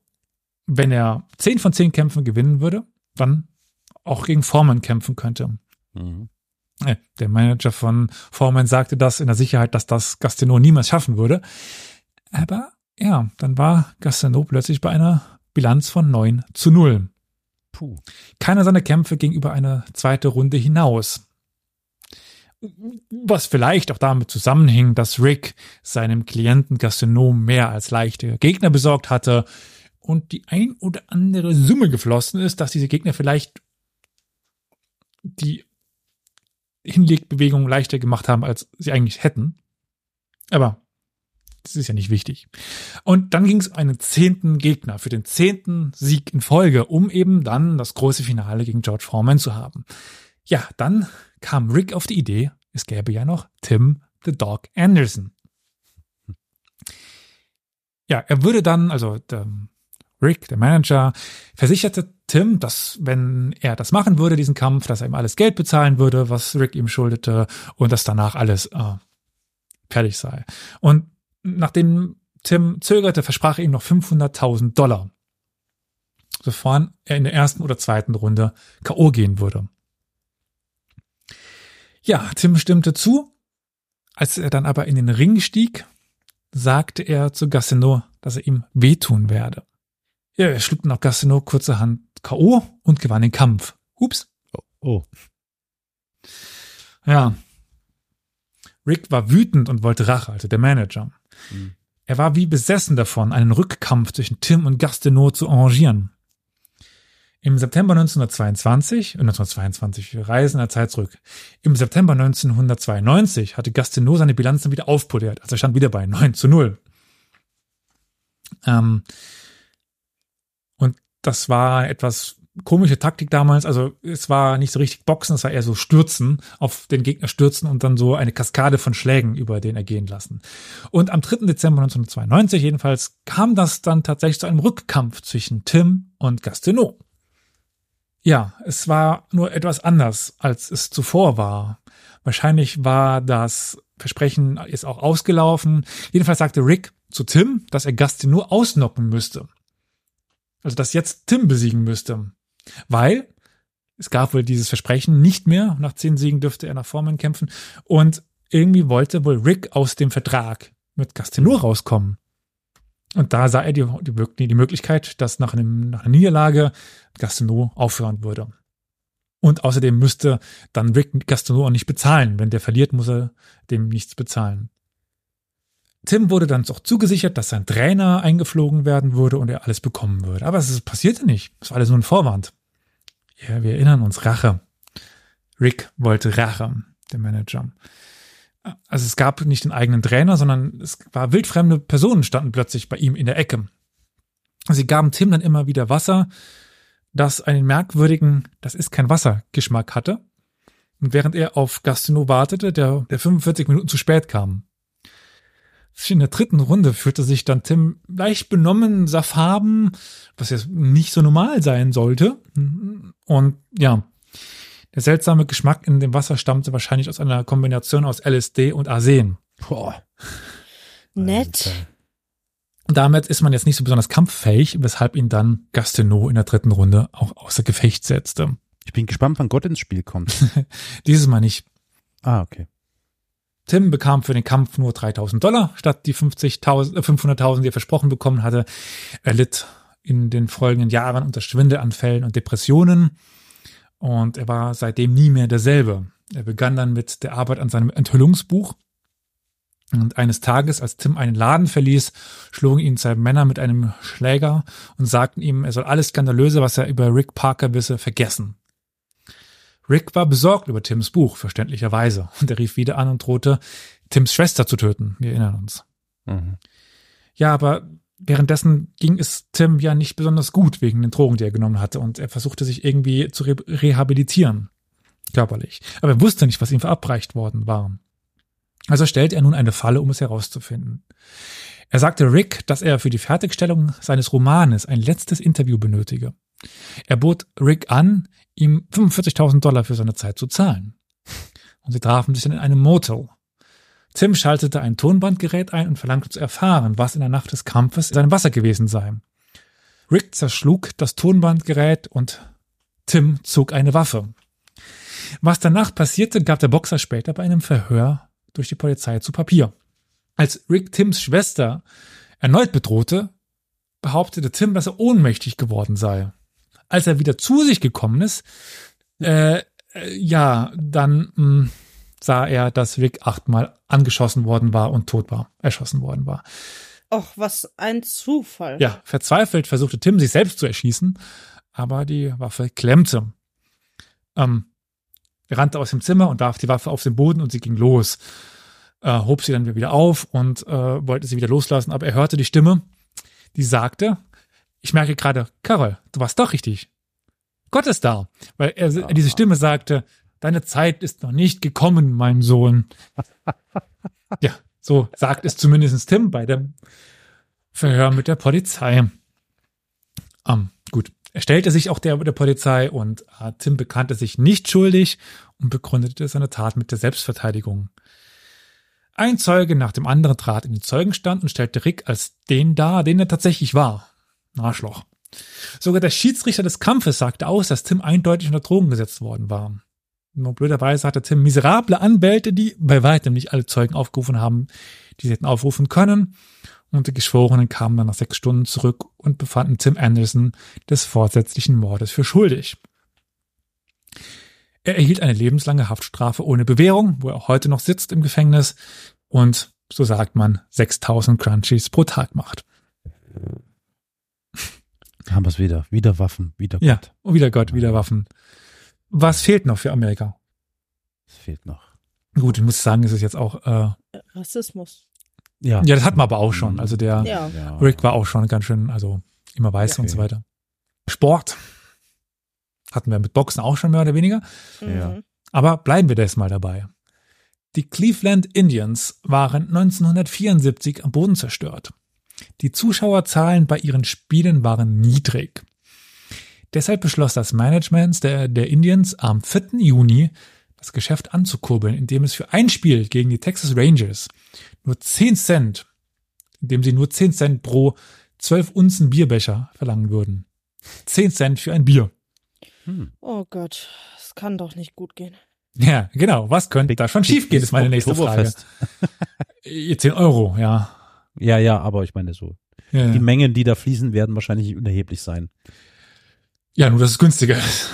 wenn er 10 von 10 Kämpfen gewinnen würde, dann auch gegen Foreman kämpfen könnte. Mhm. Der Manager von Foreman sagte das in der Sicherheit, dass das Gastineau niemals schaffen würde. Aber ja, dann war Gastineau plötzlich bei einer Bilanz von 9 zu 0. Puh. Keiner seiner Kämpfe ging über eine zweite Runde hinaus. Was vielleicht auch damit zusammenhing, dass Rick seinem Klienten Gastineau mehr als leichte Gegner besorgt hatte und die ein oder andere Summe geflossen ist, dass diese Gegner vielleicht die Hinlegbewegung leichter gemacht haben, als sie eigentlich hätten. Aber das ist ja nicht wichtig. Und dann ging es um einen zehnten Gegner für den zehnten Sieg in Folge, um eben dann das große Finale gegen George Foreman zu haben. Ja, dann kam Rick auf die Idee, es gäbe ja noch Tim the Dog Anderson. Ja, er würde dann, also der Rick, der Manager, versicherte Tim, dass wenn er das machen würde, diesen Kampf, dass er ihm alles Geld bezahlen würde, was Rick ihm schuldete und dass danach alles äh, fertig sei. Und nachdem Tim zögerte, versprach er ihm noch 500.000 Dollar, sofern er in der ersten oder zweiten Runde K.O. gehen würde. Ja, Tim stimmte zu. Als er dann aber in den Ring stieg, sagte er zu Gastineau, dass er ihm wehtun werde. Ja, er schlug nach Gastineau kurzerhand K.O. und gewann den Kampf. Ups. Oh. Ja. Rick war wütend und wollte Rache, also der Manager. Mhm. Er war wie besessen davon, einen Rückkampf zwischen Tim und Gastineau zu arrangieren. Im September 1922, äh, 1922, wir reisen in der Zeit zurück. Im September 1992 hatte Gastineau seine Bilanz dann wieder aufpoliert, also er stand wieder bei 9 zu 0. Ähm, das war etwas komische Taktik damals. Also es war nicht so richtig Boxen, es war eher so Stürzen, auf den Gegner stürzen und dann so eine Kaskade von Schlägen über den ergehen lassen. Und am 3. Dezember 1992 jedenfalls kam das dann tatsächlich zu einem Rückkampf zwischen Tim und Gastineau. Ja, es war nur etwas anders, als es zuvor war. Wahrscheinlich war das Versprechen jetzt auch ausgelaufen. Jedenfalls sagte Rick zu Tim, dass er Gastineau ausnocken müsste. Also, dass jetzt Tim besiegen müsste. Weil es gab wohl dieses Versprechen nicht mehr. Nach zehn Siegen dürfte er nach Foreman kämpfen. Und irgendwie wollte wohl Rick aus dem Vertrag mit Gastineau rauskommen. Und da sah er die, die, die Möglichkeit, dass nach, einem, nach einer Niederlage Gastineau aufhören würde. Und außerdem müsste dann Rick Gastineau auch nicht bezahlen. Wenn der verliert, muss er dem nichts bezahlen. Tim wurde dann auch zugesichert, dass sein Trainer eingeflogen werden würde und er alles bekommen würde. Aber es passierte nicht. Es war alles nur ein Vorwand. Ja, wir erinnern uns, Rache. Rick wollte Rache, der Manager. Also es gab nicht den eigenen Trainer, sondern es war wildfremde Personen standen plötzlich bei ihm in der Ecke. Sie gaben Tim dann immer wieder Wasser, das einen merkwürdigen, das ist kein Wasser, Geschmack hatte. Und während er auf Gastineau wartete, der, der 45 Minuten zu spät kam. In der dritten Runde fühlte sich dann Tim leicht benommen, sah Farben, was jetzt nicht so normal sein sollte. Und ja, der seltsame Geschmack in dem Wasser stammte wahrscheinlich aus einer Kombination aus LSD und Arsen. Boah. Nett. Damit ist man jetzt nicht so besonders kampffähig, weshalb ihn dann Gastineau in der dritten Runde auch außer Gefecht setzte. Ich bin gespannt, wann Gott ins Spiel kommt. Dieses Mal nicht. ah, okay. Tim bekam für den Kampf nur 3000 Dollar statt die 50.000, äh, 500.000, die er versprochen bekommen hatte. Er litt in den folgenden Jahren unter Schwindelanfällen und Depressionen und er war seitdem nie mehr derselbe. Er begann dann mit der Arbeit an seinem Enthüllungsbuch und eines Tages, als Tim einen Laden verließ, schlugen ihn zwei Männer mit einem Schläger und sagten ihm, er soll alles Skandalöse, was er über Rick Parker wisse, vergessen. Rick war besorgt über Tims Buch, verständlicherweise, und er rief wieder an und drohte, Tims Schwester zu töten. Wir erinnern uns. Mhm. Ja, aber währenddessen ging es Tim ja nicht besonders gut wegen den Drogen, die er genommen hatte, und er versuchte sich irgendwie zu re rehabilitieren, körperlich. Aber er wusste nicht, was ihm verabreicht worden war. Also stellte er nun eine Falle, um es herauszufinden. Er sagte Rick, dass er für die Fertigstellung seines Romanes ein letztes Interview benötige. Er bot Rick an, ihm 45.000 Dollar für seine Zeit zu zahlen. Und sie trafen sich dann in einem Motel. Tim schaltete ein Tonbandgerät ein und verlangte zu erfahren, was in der Nacht des Kampfes in seinem Wasser gewesen sei. Rick zerschlug das Tonbandgerät und Tim zog eine Waffe. Was danach passierte, gab der Boxer später bei einem Verhör durch die Polizei zu Papier. Als Rick Tims Schwester erneut bedrohte, behauptete Tim, dass er ohnmächtig geworden sei. Als er wieder zu sich gekommen ist, äh, äh, ja, dann mh, sah er, dass Rick achtmal angeschossen worden war und tot war, erschossen worden war. Och, was ein Zufall. Ja, verzweifelt versuchte Tim, sich selbst zu erschießen, aber die Waffe klemmte. Ähm, er rannte aus dem Zimmer und warf die Waffe auf den Boden und sie ging los. Äh, hob sie dann wieder auf und äh, wollte sie wieder loslassen, aber er hörte die Stimme, die sagte, ich merke gerade, Carol, du warst doch richtig. Gott ist da. Weil er, diese Stimme sagte, deine Zeit ist noch nicht gekommen, mein Sohn. ja, so sagt es zumindest Tim bei dem Verhör mit der Polizei. Ähm, gut. Er stellte sich auch der, der Polizei und äh, Tim bekannte sich nicht schuldig und begründete seine Tat mit der Selbstverteidigung. Ein Zeuge nach dem anderen trat in den Zeugenstand und stellte Rick als den dar, den er tatsächlich war. Arschloch. Sogar der Schiedsrichter des Kampfes sagte aus, dass Tim eindeutig unter Drogen gesetzt worden war. Nur blöderweise hatte Tim miserable Anwälte, die bei weitem nicht alle Zeugen aufgerufen haben, die sie hätten aufrufen können. Und die Geschworenen kamen dann nach sechs Stunden zurück und befanden Tim Anderson des vorsätzlichen Mordes für schuldig. Er erhielt eine lebenslange Haftstrafe ohne Bewährung, wo er heute noch sitzt im Gefängnis und, so sagt man, 6000 Crunchies pro Tag macht. Haben wir es wieder. Wieder Waffen, wieder Gott. Ja, und wieder Gott, wieder Waffen. Was fehlt noch für Amerika? Es fehlt noch. Gut, ich muss sagen, es ist jetzt auch, äh, Rassismus. Ja. ja, das hatten wir aber auch schon. Also der Ja. ja. Rick war auch schon ganz schön, also immer weiß Ja. und so weiter. Sport hatten wir mit Boxen auch schon mehr oder weniger. Ja. Mhm. Aber bleiben wir das mal dabei. Die Cleveland Indians waren 1974 am Boden zerstört. Die Zuschauerzahlen bei ihren Spielen waren niedrig. Deshalb beschloss das Management der, der Indians am 4. Juni das Geschäft anzukurbeln, indem es für ein Spiel gegen die Texas Rangers nur 10 Cent, indem sie nur 10 Cent pro 12 Unzen Bierbecher verlangen würden. 10 Cent für ein Bier. Oh Gott, es kann doch nicht gut gehen. Ja, genau. Was könnte da schon schief gehen, ist meine nächste Frage. Oktoberfest. Äh, 10 Euro, ja. Ja, ja, aber ich meine so. Ja, Die Mengen, die da fließen, werden wahrscheinlich unerheblich sein. ja nur, dass es günstiger ist.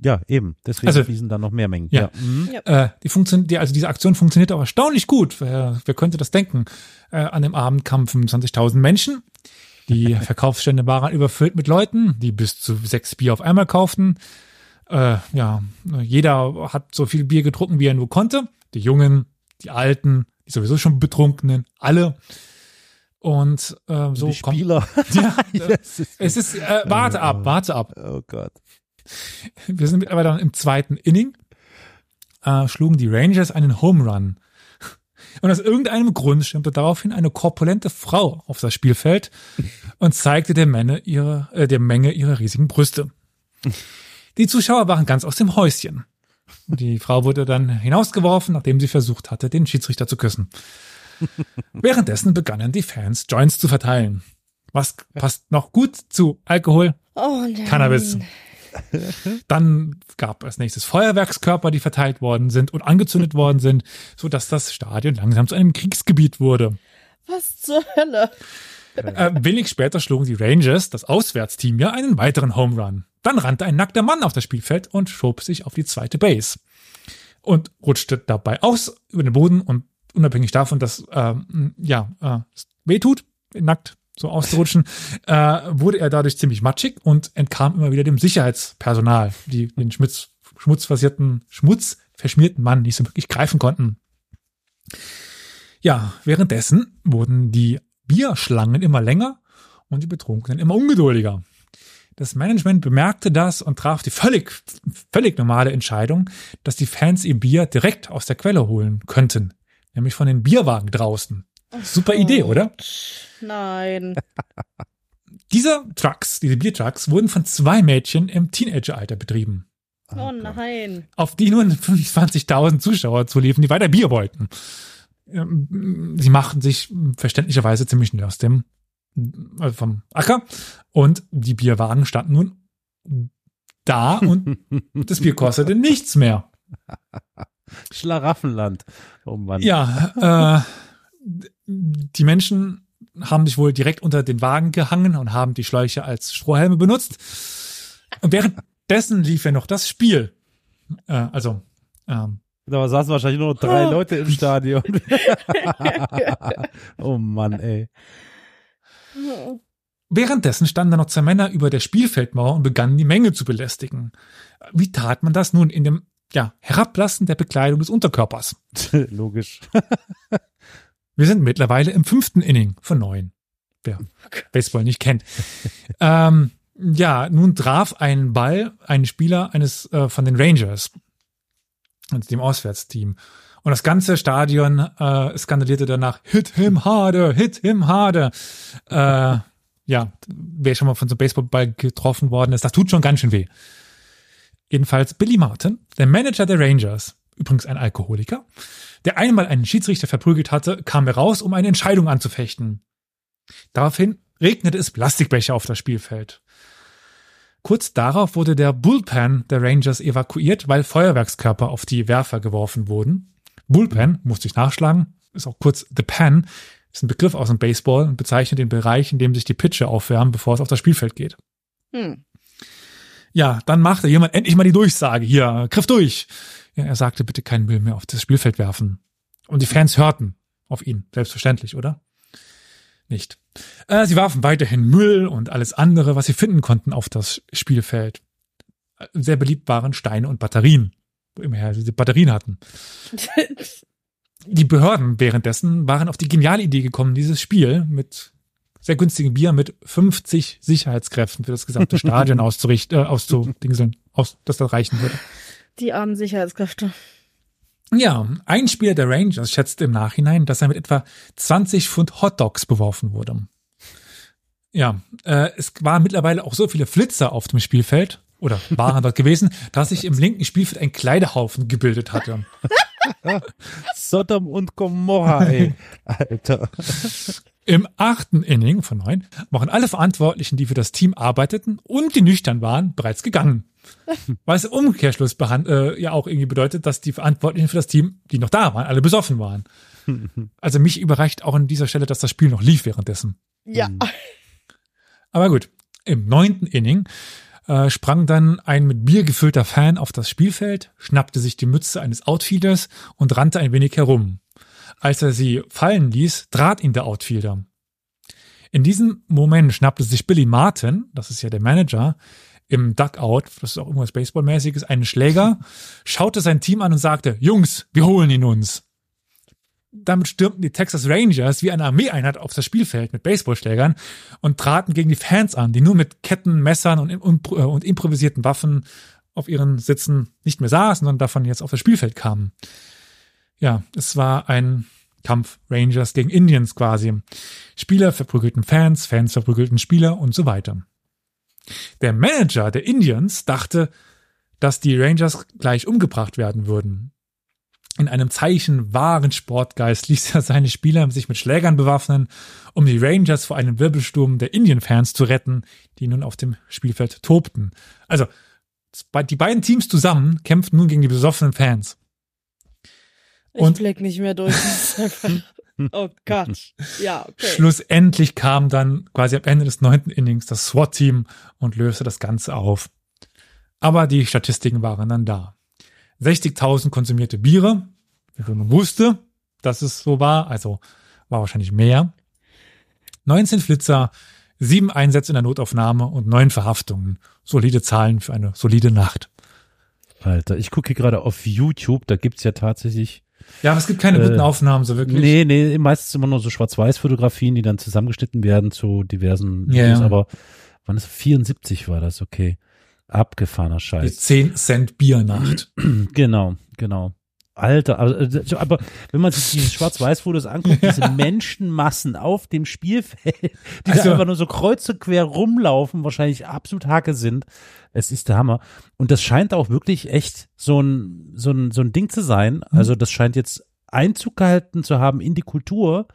Ja, eben. Deswegen Also- fließen da noch mehr Mengen. Ja. Mhm. Äh, die funktioniert, die, also diese Aktion funktioniert auch erstaunlich gut. Wer, wer könnte das denken? Äh, an dem Abend kamen 25.000 Menschen. Die Verkaufsstände waren überfüllt mit Leuten, die bis zu sechs Bier auf einmal kauften. Äh, ja, jeder hat so viel Bier getrunken, wie er nur konnte. Die Jungen, die Alten, sowieso schon Betrunkenen, alle. Und äh, so die kommt. Spieler. Ja, Yes. es ist, äh, warte ab, warte ab. Oh Gott. Wir sind mittlerweile dann im zweiten Inning, äh, schlugen die Rangers einen Home Run. Und aus irgendeinem Grund stürmte daraufhin eine korpulente Frau auf das Spielfeld und zeigte der Menge ihre, äh, der Menge ihre riesigen Brüste. Die Zuschauer waren ganz aus dem Häuschen. Die Frau wurde dann hinausgeworfen, nachdem sie versucht hatte, den Schiedsrichter zu küssen. Währenddessen begannen die Fans Joints zu verteilen. Was passt noch gut zu Alkohol? Oh nein. Cannabis. Dann gab es nächstes Feuerwerkskörper, die verteilt worden sind und angezündet worden sind, so dass das Stadion langsam zu einem Kriegsgebiet wurde. Was zur Hölle? Äh, wenig später schlugen die Rangers, das Auswärtsteam, ja einen weiteren Home Run. Dann rannte ein nackter Mann auf das Spielfeld und schob sich auf die zweite Base und rutschte dabei aus über den Boden und unabhängig davon, dass ähm, ja äh, es weh tut, nackt so auszurutschen, äh, wurde er dadurch ziemlich matschig und entkam immer wieder dem Sicherheitspersonal, die den Schmutz, schmutzversierten, schmutzverschmierten Mann nicht so wirklich greifen konnten. Ja, währenddessen wurden die Bierschlangen immer länger und die Betrunkenen immer ungeduldiger. Das Management bemerkte das und traf die völlig, völlig normale Entscheidung, dass die Fans ihr Bier direkt aus der Quelle holen könnten. Nämlich von den Bierwagen draußen. Super Idee, oder? Nein. Diese Trucks, diese Biertrucks, wurden von zwei Mädchen im Teenageralter betrieben. Oh nein. auf die nur 25.000 Zuschauer zuliefen, die weiter Bier wollten. Ähm, Sie machten sich verständlicherweise ziemlich schnell aus dem äh, vom Acker und die Bierwagen standen nun da und das Bier kostete nichts mehr. Schlaraffenland. Oh Mann. Ja, äh, die Menschen haben sich wohl direkt unter den Wagen gehangen und haben die Schläuche als Strohhelme benutzt. Und währenddessen lief ja noch das Spiel. Äh, also ähm, Da saßen wahrscheinlich nur noch drei. Leute im Stadion. oh Mann, ey. Währenddessen standen da noch zwei Männer über der Spielfeldmauer und begannen die Menge zu belästigen. Wie tat man das nun in dem ja, Herablassen der Bekleidung des Unterkörpers? Logisch. Wir sind mittlerweile im fünften Inning von neun. Wer Baseball nicht kennt. ähm, ja, nun traf ein Ball einen Spieler eines äh, von den Rangers, also dem Auswärtsteam. Und das ganze Stadion äh, skandalierte danach, hit him harder, hit him harder. Äh, ja, wer schon mal von so einem Baseballball getroffen worden ist, das tut schon ganz schön weh. Jedenfalls Billy Martin, der Manager der Rangers, übrigens ein Alkoholiker, der einmal einen Schiedsrichter verprügelt hatte, kam heraus, um eine Entscheidung anzufechten. Daraufhin regnete es Plastikbecher auf das Spielfeld. Kurz darauf wurde der Bullpen der Rangers evakuiert, weil Feuerwerkskörper auf die Werfer geworfen wurden. Bullpen, musste ich nachschlagen, ist auch kurz The Pen, ist ein Begriff aus dem Baseball und bezeichnet den Bereich, in dem sich die Pitcher aufwärmen, bevor es auf das Spielfeld geht. Hm. Ja, dann machte jemand endlich mal die Durchsage. Hier, griff durch. Ja, er sagte, bitte keinen Müll mehr auf das Spielfeld werfen. Und die Fans hörten auf ihn. Selbstverständlich, oder? Nicht. Äh, sie warfen weiterhin Müll und alles andere, was sie finden konnten, auf das Spielfeld. Sehr beliebt waren Steine und Batterien. Immerher sie Batterien hatten. Die Behörden währenddessen waren auf die geniale Idee gekommen, dieses Spiel mit sehr günstigem Bier mit 50 Sicherheitskräften für das gesamte Stadion auszurichten, äh, auszudingseln, aus, dass das reichen würde. Die armen Sicherheitskräfte. Ja, ein Spieler der Rangers schätzte im Nachhinein, dass er mit etwa 20 Pfund Hotdogs beworfen wurde. Ja, äh, es waren mittlerweile auch so viele Flitzer auf dem Spielfeld oder waren dort gewesen, dass sich im linken Spielfeld ein Kleidehaufen gebildet hatte. Sodom und Gomorra, ey. Alter. Im achten Inning von neun waren alle Verantwortlichen, die für das Team arbeiteten und die nüchtern waren, bereits gegangen. Was im Umkehrschluss äh, ja auch irgendwie bedeutet, dass die Verantwortlichen für das Team, die noch da waren, alle besoffen waren. Also mich überreicht auch an dieser Stelle, dass das Spiel noch lief währenddessen. Ja. Mhm. Aber gut, im neunten Inning äh, sprang dann ein mit Bier gefüllter Fan auf das Spielfeld, schnappte sich die Mütze eines Outfielders und rannte ein wenig herum. Als er sie fallen ließ, trat ihn der Outfielder. In diesem Moment schnappte sich Billy Martin, das ist ja der Manager, im Duckout, das ist auch irgendwas Baseballmäßiges, einen Schläger, schaute sein Team an und sagte, Jungs, wir holen ihn uns. Damit stürmten die Texas Rangers wie eine Armeeeinheit auf das Spielfeld mit Baseballschlägern und traten gegen die Fans an, die nur mit Ketten, Messern und, und, und improvisierten Waffen auf ihren Sitzen nicht mehr saßen, sondern davon jetzt auf das Spielfeld kamen. Ja, es war ein Kampf Rangers gegen Indians quasi. Spieler verprügelten Fans, Fans verprügelten Spieler und so weiter. Der Manager der Indians dachte, dass die Rangers gleich umgebracht werden würden. In einem Zeichen wahren Sportgeist ließ er seine Spieler sich mit Schlägern bewaffnen, um die Rangers vor einem Wirbelsturm der Indian-Fans zu retten, die nun auf dem Spielfeld tobten. Also, die beiden Teams zusammen kämpften nun gegen die besoffenen Fans. Ich Und- blick nicht mehr durch. Oh Gott. Ja, okay. Schlussendlich kam dann quasi am Ende des neunten Innings das SWAT-Team und löste das Ganze auf. Aber die Statistiken waren dann da. 60.000 konsumierte Biere, man wusste, dass es so war, also war wahrscheinlich mehr. 19 Flitzer, sieben Einsätze in der Notaufnahme und neun Verhaftungen. Solide Zahlen für eine solide Nacht. Alter, ich gucke hier gerade auf YouTube, da gibt's ja tatsächlich. Ja, aber es gibt keine Äh, guten Aufnahmen, so wirklich. Nee, nee, meistens immer nur so Schwarz-Weiß-Fotografien, die dann zusammengeschnitten werden zu diversen Ja, Videos, ja. aber wann ist 74 war das, okay. Abgefahrener Die Scheiß. 10 Cent Biernacht. Genau, genau. Alter, aber, aber wenn man sich diese Schwarz-Weiß-Fotos anguckt, diese Menschenmassen auf dem Spielfeld, die Also- da einfach nur so kreuz und quer rumlaufen, wahrscheinlich absolut Hacke sind. Es ist der Hammer. Und das scheint auch wirklich echt so ein, so ein, so ein Ding zu sein. Also das scheint jetzt Einzug gehalten zu haben in die Kultur,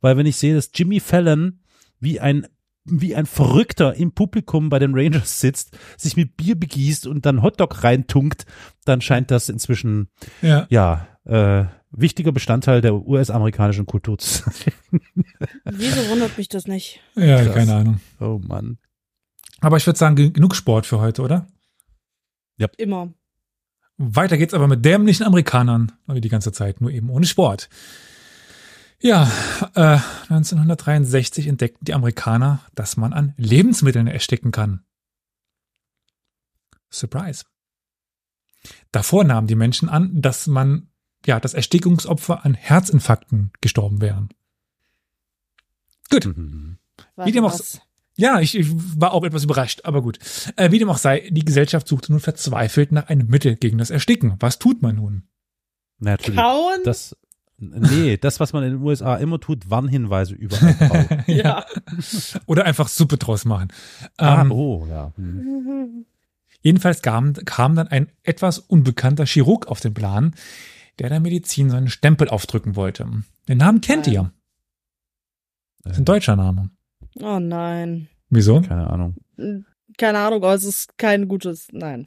weil wenn ich sehe, dass Jimmy Fallon wie ein wie ein Verrückter im Publikum bei den Rangers sitzt, sich mit Bier begießt und dann Hotdog reintunkt, dann scheint das inzwischen Ja. ja, äh, wichtiger Bestandteil der US-amerikanischen Kultur zu sein. Wieso wundert mich das nicht? Ja, Krass. keine Ahnung. Oh Mann. Aber ich würde sagen, ge- genug Sport für heute, oder? Immer. Weiter geht's aber mit dämlichen Amerikanern, wie die ganze Zeit, nur eben ohne Sport. Ja, äh, 1963 entdeckten die Amerikaner, dass man an Lebensmitteln ersticken kann. Surprise. Davor nahmen die Menschen an, dass man, ja, dass Erstickungsopfer an Herzinfarkten gestorben wären. Gut. Mhm. Warte, dem auch? Ja, ich, ich war auch etwas überrascht, aber gut. Äh, wie dem auch sei, die Gesellschaft suchte nun verzweifelt nach einem Mittel gegen das Ersticken. Was tut man nun? Natürlich. Kauen? Das, nee, das, was man in den USA immer tut, Warnhinweise überall. ja. Oder einfach Suppe draus machen. ah, Ähm, oh, ja. Hm. Jedenfalls kam, kam dann ein etwas unbekannter Chirurg auf den Plan, der der Medizin seinen Stempel aufdrücken wollte. Den Namen kennt ihr. Das ist ein deutscher Name. Oh nein. Wieso? Keine Ahnung. Keine Ahnung, aber es ist kein gutes. Nein.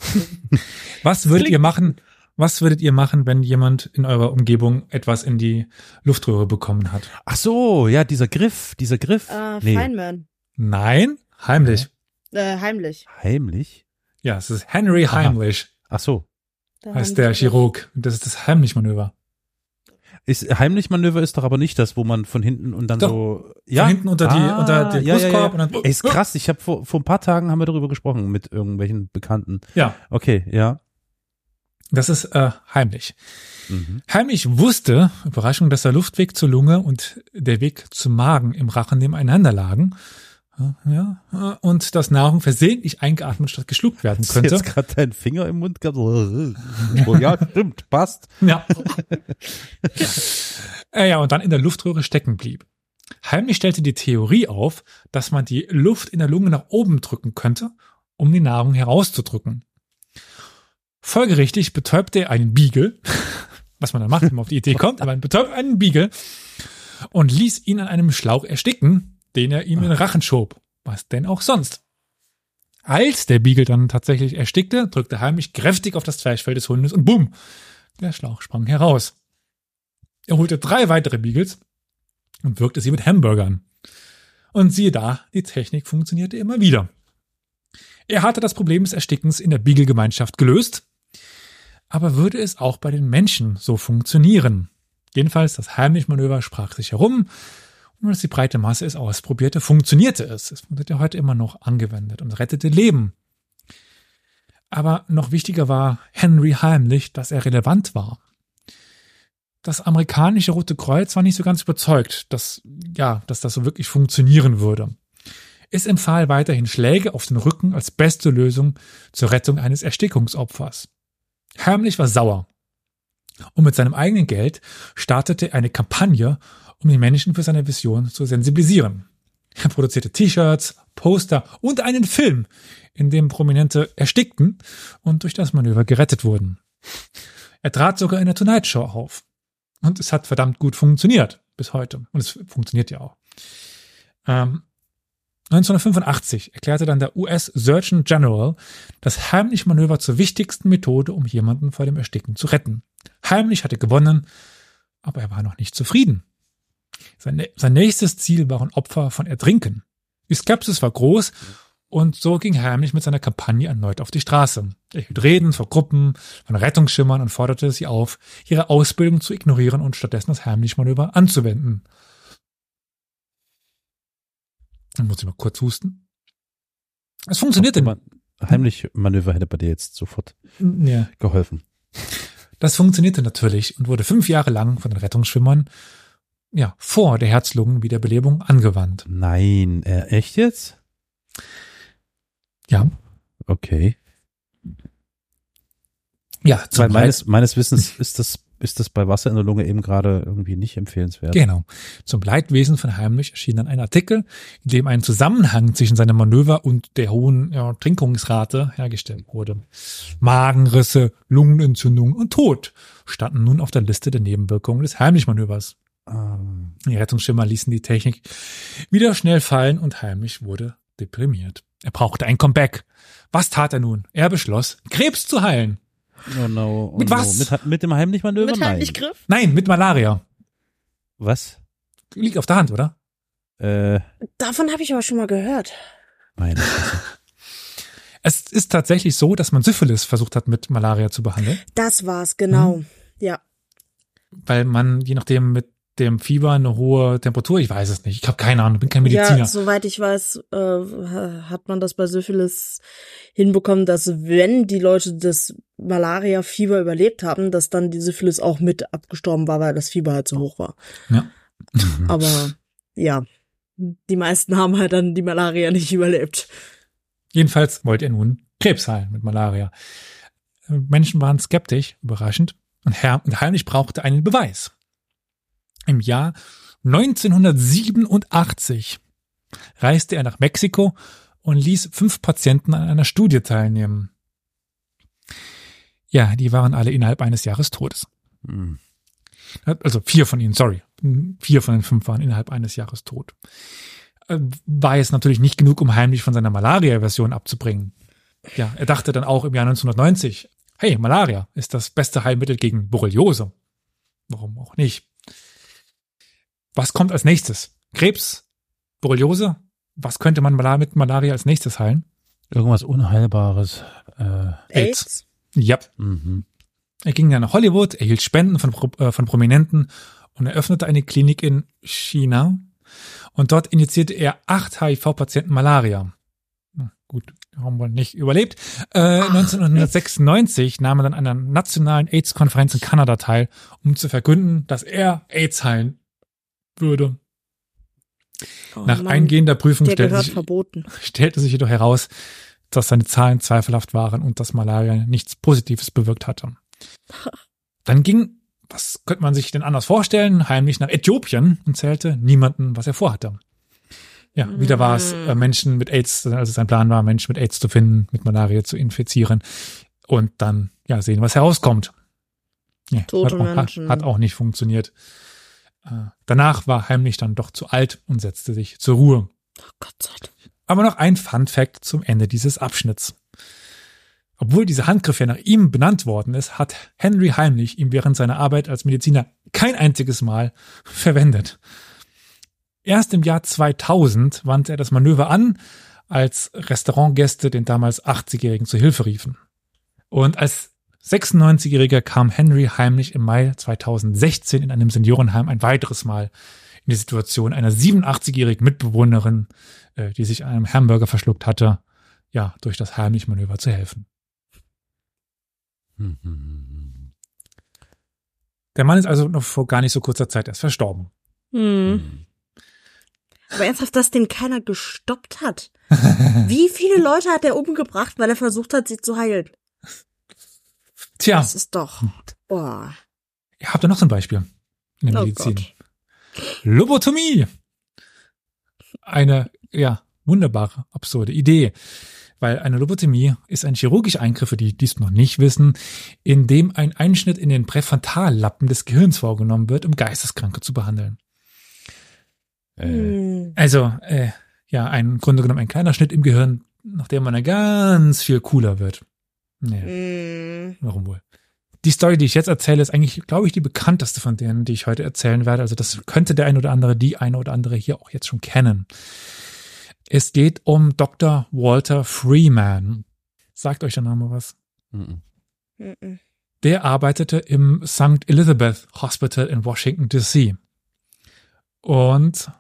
Was würdet ihr machen? Was würdet ihr machen, wenn jemand in eurer Umgebung etwas in die Luftröhre bekommen hat? Ach so, ja, dieser Griff, dieser Griff. Äh, nee, Feynman. Nein, heimlich. Äh, heimlich. heimlich. Ja, es ist Henry Aha. Heimlich, Ach so. Da heißt der Chirurg. Das ist das Heimlich-Manöver. Ist, Heimlich-Manöver ist doch aber nicht das, wo man von hinten und dann Doch. so. Ja, Von hinten unter die, Ah, unter den ja, ja, Brustkorb ja. und dann. Ey, ist krass. Ich habe vor, vor ein paar Tagen haben wir darüber gesprochen mit irgendwelchen Bekannten. Ja, Okay, ja. Das ist äh, heimlich. Mhm. Heimlich wusste, Überraschung, dass der Luftweg zur Lunge und der Weg zum Magen im Rachen nebeneinander lagen. Ja, und dass Nahrung versehentlich eingeatmet statt geschluckt werden Hast du könnte. jetzt gerade deinen Finger im Mund gehabt? Oh, ja, stimmt, passt. Ja. ja, und dann in der Luftröhre stecken blieb. Heimlich stellte die Theorie auf, dass man die Luft in der Lunge nach oben drücken könnte, um die Nahrung herauszudrücken. Folgerichtig betäubte er einen Beagle, was man dann macht, wenn man auf die Idee kommt, aber betäubt einen Beagle und ließ ihn an einem Schlauch ersticken, den er ihm in den Rachen schob. Was denn auch sonst? Als der Beagle dann tatsächlich erstickte, drückte Heimlich kräftig auf das Zwerchfell des Hundes und bumm, der Schlauch sprang heraus. Er holte drei weitere Beagles und wirkte sie mit Hamburgern. Und siehe da, die Technik funktionierte immer wieder. Er hatte das Problem des Erstickens in der Beagle-Gemeinschaft gelöst, aber würde es auch bei den Menschen so funktionieren? Jedenfalls, das Heimlich-Manöver sprach sich herum und als die breite Masse es ausprobierte, funktionierte es. Es wird ja heute immer noch angewendet und rettete Leben. Aber noch wichtiger war Henry Heimlich, dass er relevant war. Das amerikanische Rote Kreuz war nicht so ganz überzeugt, dass, ja, dass das so wirklich funktionieren würde. Es empfahl weiterhin Schläge auf den Rücken als beste Lösung zur Rettung eines Erstickungsopfers. Heimlich war sauer. Und mit seinem eigenen Geld startete er eine Kampagne, um die Menschen für seine Vision zu sensibilisieren. Er produzierte T-Shirts, Poster und einen Film, in dem Prominente erstickten und durch das Manöver gerettet wurden. Er trat sogar in der Tonight Show auf. Und es hat verdammt gut funktioniert bis heute. Und es funktioniert ja auch. Ähm, 1985 erklärte dann der US Surgeon General das Heimlich-Manöver zur wichtigsten Methode, um jemanden vor dem Ersticken zu retten. Heimlich hatte gewonnen, aber er war noch nicht zufrieden. Sein, sein nächstes Ziel waren Opfer von Ertrinken. Die Skepsis war groß und so ging Heimlich mit seiner Kampagne erneut auf die Straße. Er hielt Reden vor Gruppen von Rettungsschimmern und forderte sie auf, ihre Ausbildung zu ignorieren und stattdessen das Heimlich-Manöver anzuwenden. Dann muss ich mal kurz husten. Es funktionierte. Man, heimlich Manöver hätte bei dir jetzt sofort Ja. geholfen. Das funktionierte natürlich und wurde fünf Jahre lang von den Rettungsschwimmern ja, vor der Herz-Lungen-Wiederbelebung angewandt. Nein, äh, echt jetzt? Ja. Okay. Ja, zum Weil meines, meines Wissens ist das, ist das bei Wasser in der Lunge eben gerade irgendwie nicht empfehlenswert. genau. Zum Leidwesen von Heimlich erschien dann ein Artikel, in dem ein Zusammenhang zwischen seinem Manöver und der hohen ja, Trinkungsrate hergestellt wurde. Magenrisse, Lungenentzündung und Tod standen nun auf der Liste der Nebenwirkungen des Heimlich-Manövers. Ähm, Die Rettungsschimmer ließen die Technik wieder schnell fallen und Heimlich wurde deprimiert. Er brauchte ein Comeback. Was tat er nun? Er beschloss, Krebs zu heilen. Oh no, oh Mit no. was? Mit, mit dem Heimlich-Manöver? Mit Nein. halt nicht Griff. Nein, mit Malaria. Was? Liegt auf der Hand, oder? Äh, Davon habe ich aber schon mal gehört. meine. Es ist tatsächlich so, dass man Syphilis versucht hat, mit Malaria zu behandeln, Das war's, genau. Ja. weil man je nachdem mit dem Fieber eine hohe Temperatur, ich weiß es nicht, ich habe keine Ahnung, bin kein Mediziner. Ja, soweit ich weiß, äh, hat man das bei Syphilis hinbekommen, dass wenn die Leute das Malaria-Fieber überlebt haben, dass dann die Syphilis auch mit abgestorben war, weil das Fieber halt so hoch war. Ja. Aber ja, die meisten haben halt dann die Malaria nicht überlebt. Jedenfalls wollte er nun Krebs heilen mit Malaria. Menschen waren skeptisch, überraschend, und Herr und Heinrich brauchte einen Beweis. Im Jahr 1987 reiste er nach Mexiko und ließ fünf Patienten an einer Studie teilnehmen. Ja, die waren alle innerhalb eines Jahres Todes. Hm. Also vier von ihnen, sorry. Vier von den fünf waren innerhalb eines Jahres tot. Äh, War jetzt natürlich nicht genug, um heimlich von seiner Malaria-Version abzubringen. Ja, er dachte dann auch im Jahr 1990, hey, Malaria ist das beste Heilmittel gegen Borreliose. Warum auch nicht? Was kommt als nächstes? Krebs? Borreliose? Was könnte man mit Malaria als nächstes heilen? Irgendwas Unheilbares. Äh, AIDS. AIDS? Ja. mhm. Er ging dann nach Hollywood, erhielt Spenden von, äh, von Prominenten und eröffnete eine Klinik in China. Und dort injizierte er acht HIV-Patienten Malaria. Na, gut, haben wir nicht überlebt. Äh, 1996 nahm er dann an einer nationalen AIDS-Konferenz in Kanada teil, um zu verkünden, dass er AIDS heilen würde. Oh Nach Mann, eingehender Prüfung stellte sich, verboten. stellte sich jedoch heraus, dass seine Zahlen zweifelhaft waren und dass Malaria nichts Positives bewirkt hatte. Dann ging, was könnte man sich denn anders vorstellen, heimlich nach Äthiopien und zählte niemanden, was er vorhatte. Ja, wieder war es äh, Menschen mit AIDS, also sein Plan war, Menschen mit AIDS zu finden, mit Malaria zu infizieren und dann ja sehen, was herauskommt. Ja, Tote hat, auch, hat, Menschen. hat auch nicht funktioniert. Äh, danach war Heimlich dann doch zu alt und setzte sich zur Ruhe. Oh Gott sei Dank. Aber noch ein Fun Fact zum Ende dieses Abschnitts. Obwohl dieser Handgriff ja nach ihm benannt worden ist, hat Henry heimlich ihn während seiner Arbeit als Mediziner kein einziges Mal verwendet. Erst im Jahr 2000 wandte er das Manöver an, als Restaurantgäste den damals 80-Jährigen zu Hilfe riefen. Und als 96-Jähriger kam Henry heimlich im Mai 2016 in einem Seniorenheim ein weiteres Mal in die Situation einer 87-jährigen Mitbewohnerin, äh, die sich einem Hamburger verschluckt hatte, ja, durch das heimliche Manöver zu helfen. Der Mann ist also noch vor gar nicht so kurzer Zeit erst verstorben. Hm. Aber ernsthaft, dass den keiner gestoppt hat. Wie viele Leute hat er umgebracht, weil er versucht hat, sie zu heilen? Tja, Das ist doch. Boah. ihr habt da noch so ein Beispiel in der Oh Medizin. Gott. Lobotomie. Eine, ja, wunderbare, absurde Idee. Weil eine Lobotomie ist ein chirurgischer Eingriff, für die die dies noch nicht wissen, in dem ein Einschnitt in den Präfrontallappen des Gehirns vorgenommen wird, um Geisteskranke zu behandeln. Äh, Hm. Also, äh, ja, ein im Grunde genommen ein kleiner Schnitt im Gehirn, nachdem man dann ganz viel cooler wird. Naja, Hm. warum wohl? Die Story, die ich jetzt erzähle, ist eigentlich, glaube ich, die bekannteste von denen, die ich heute erzählen werde. Also das könnte der ein oder andere, die eine oder andere hier auch jetzt schon kennen. Es geht um Dr. Walter Freeman. Sagt euch der Name was? mhm. Mhm. Der arbeitete im St. Elizabeth Hospital in Washington, D.C. und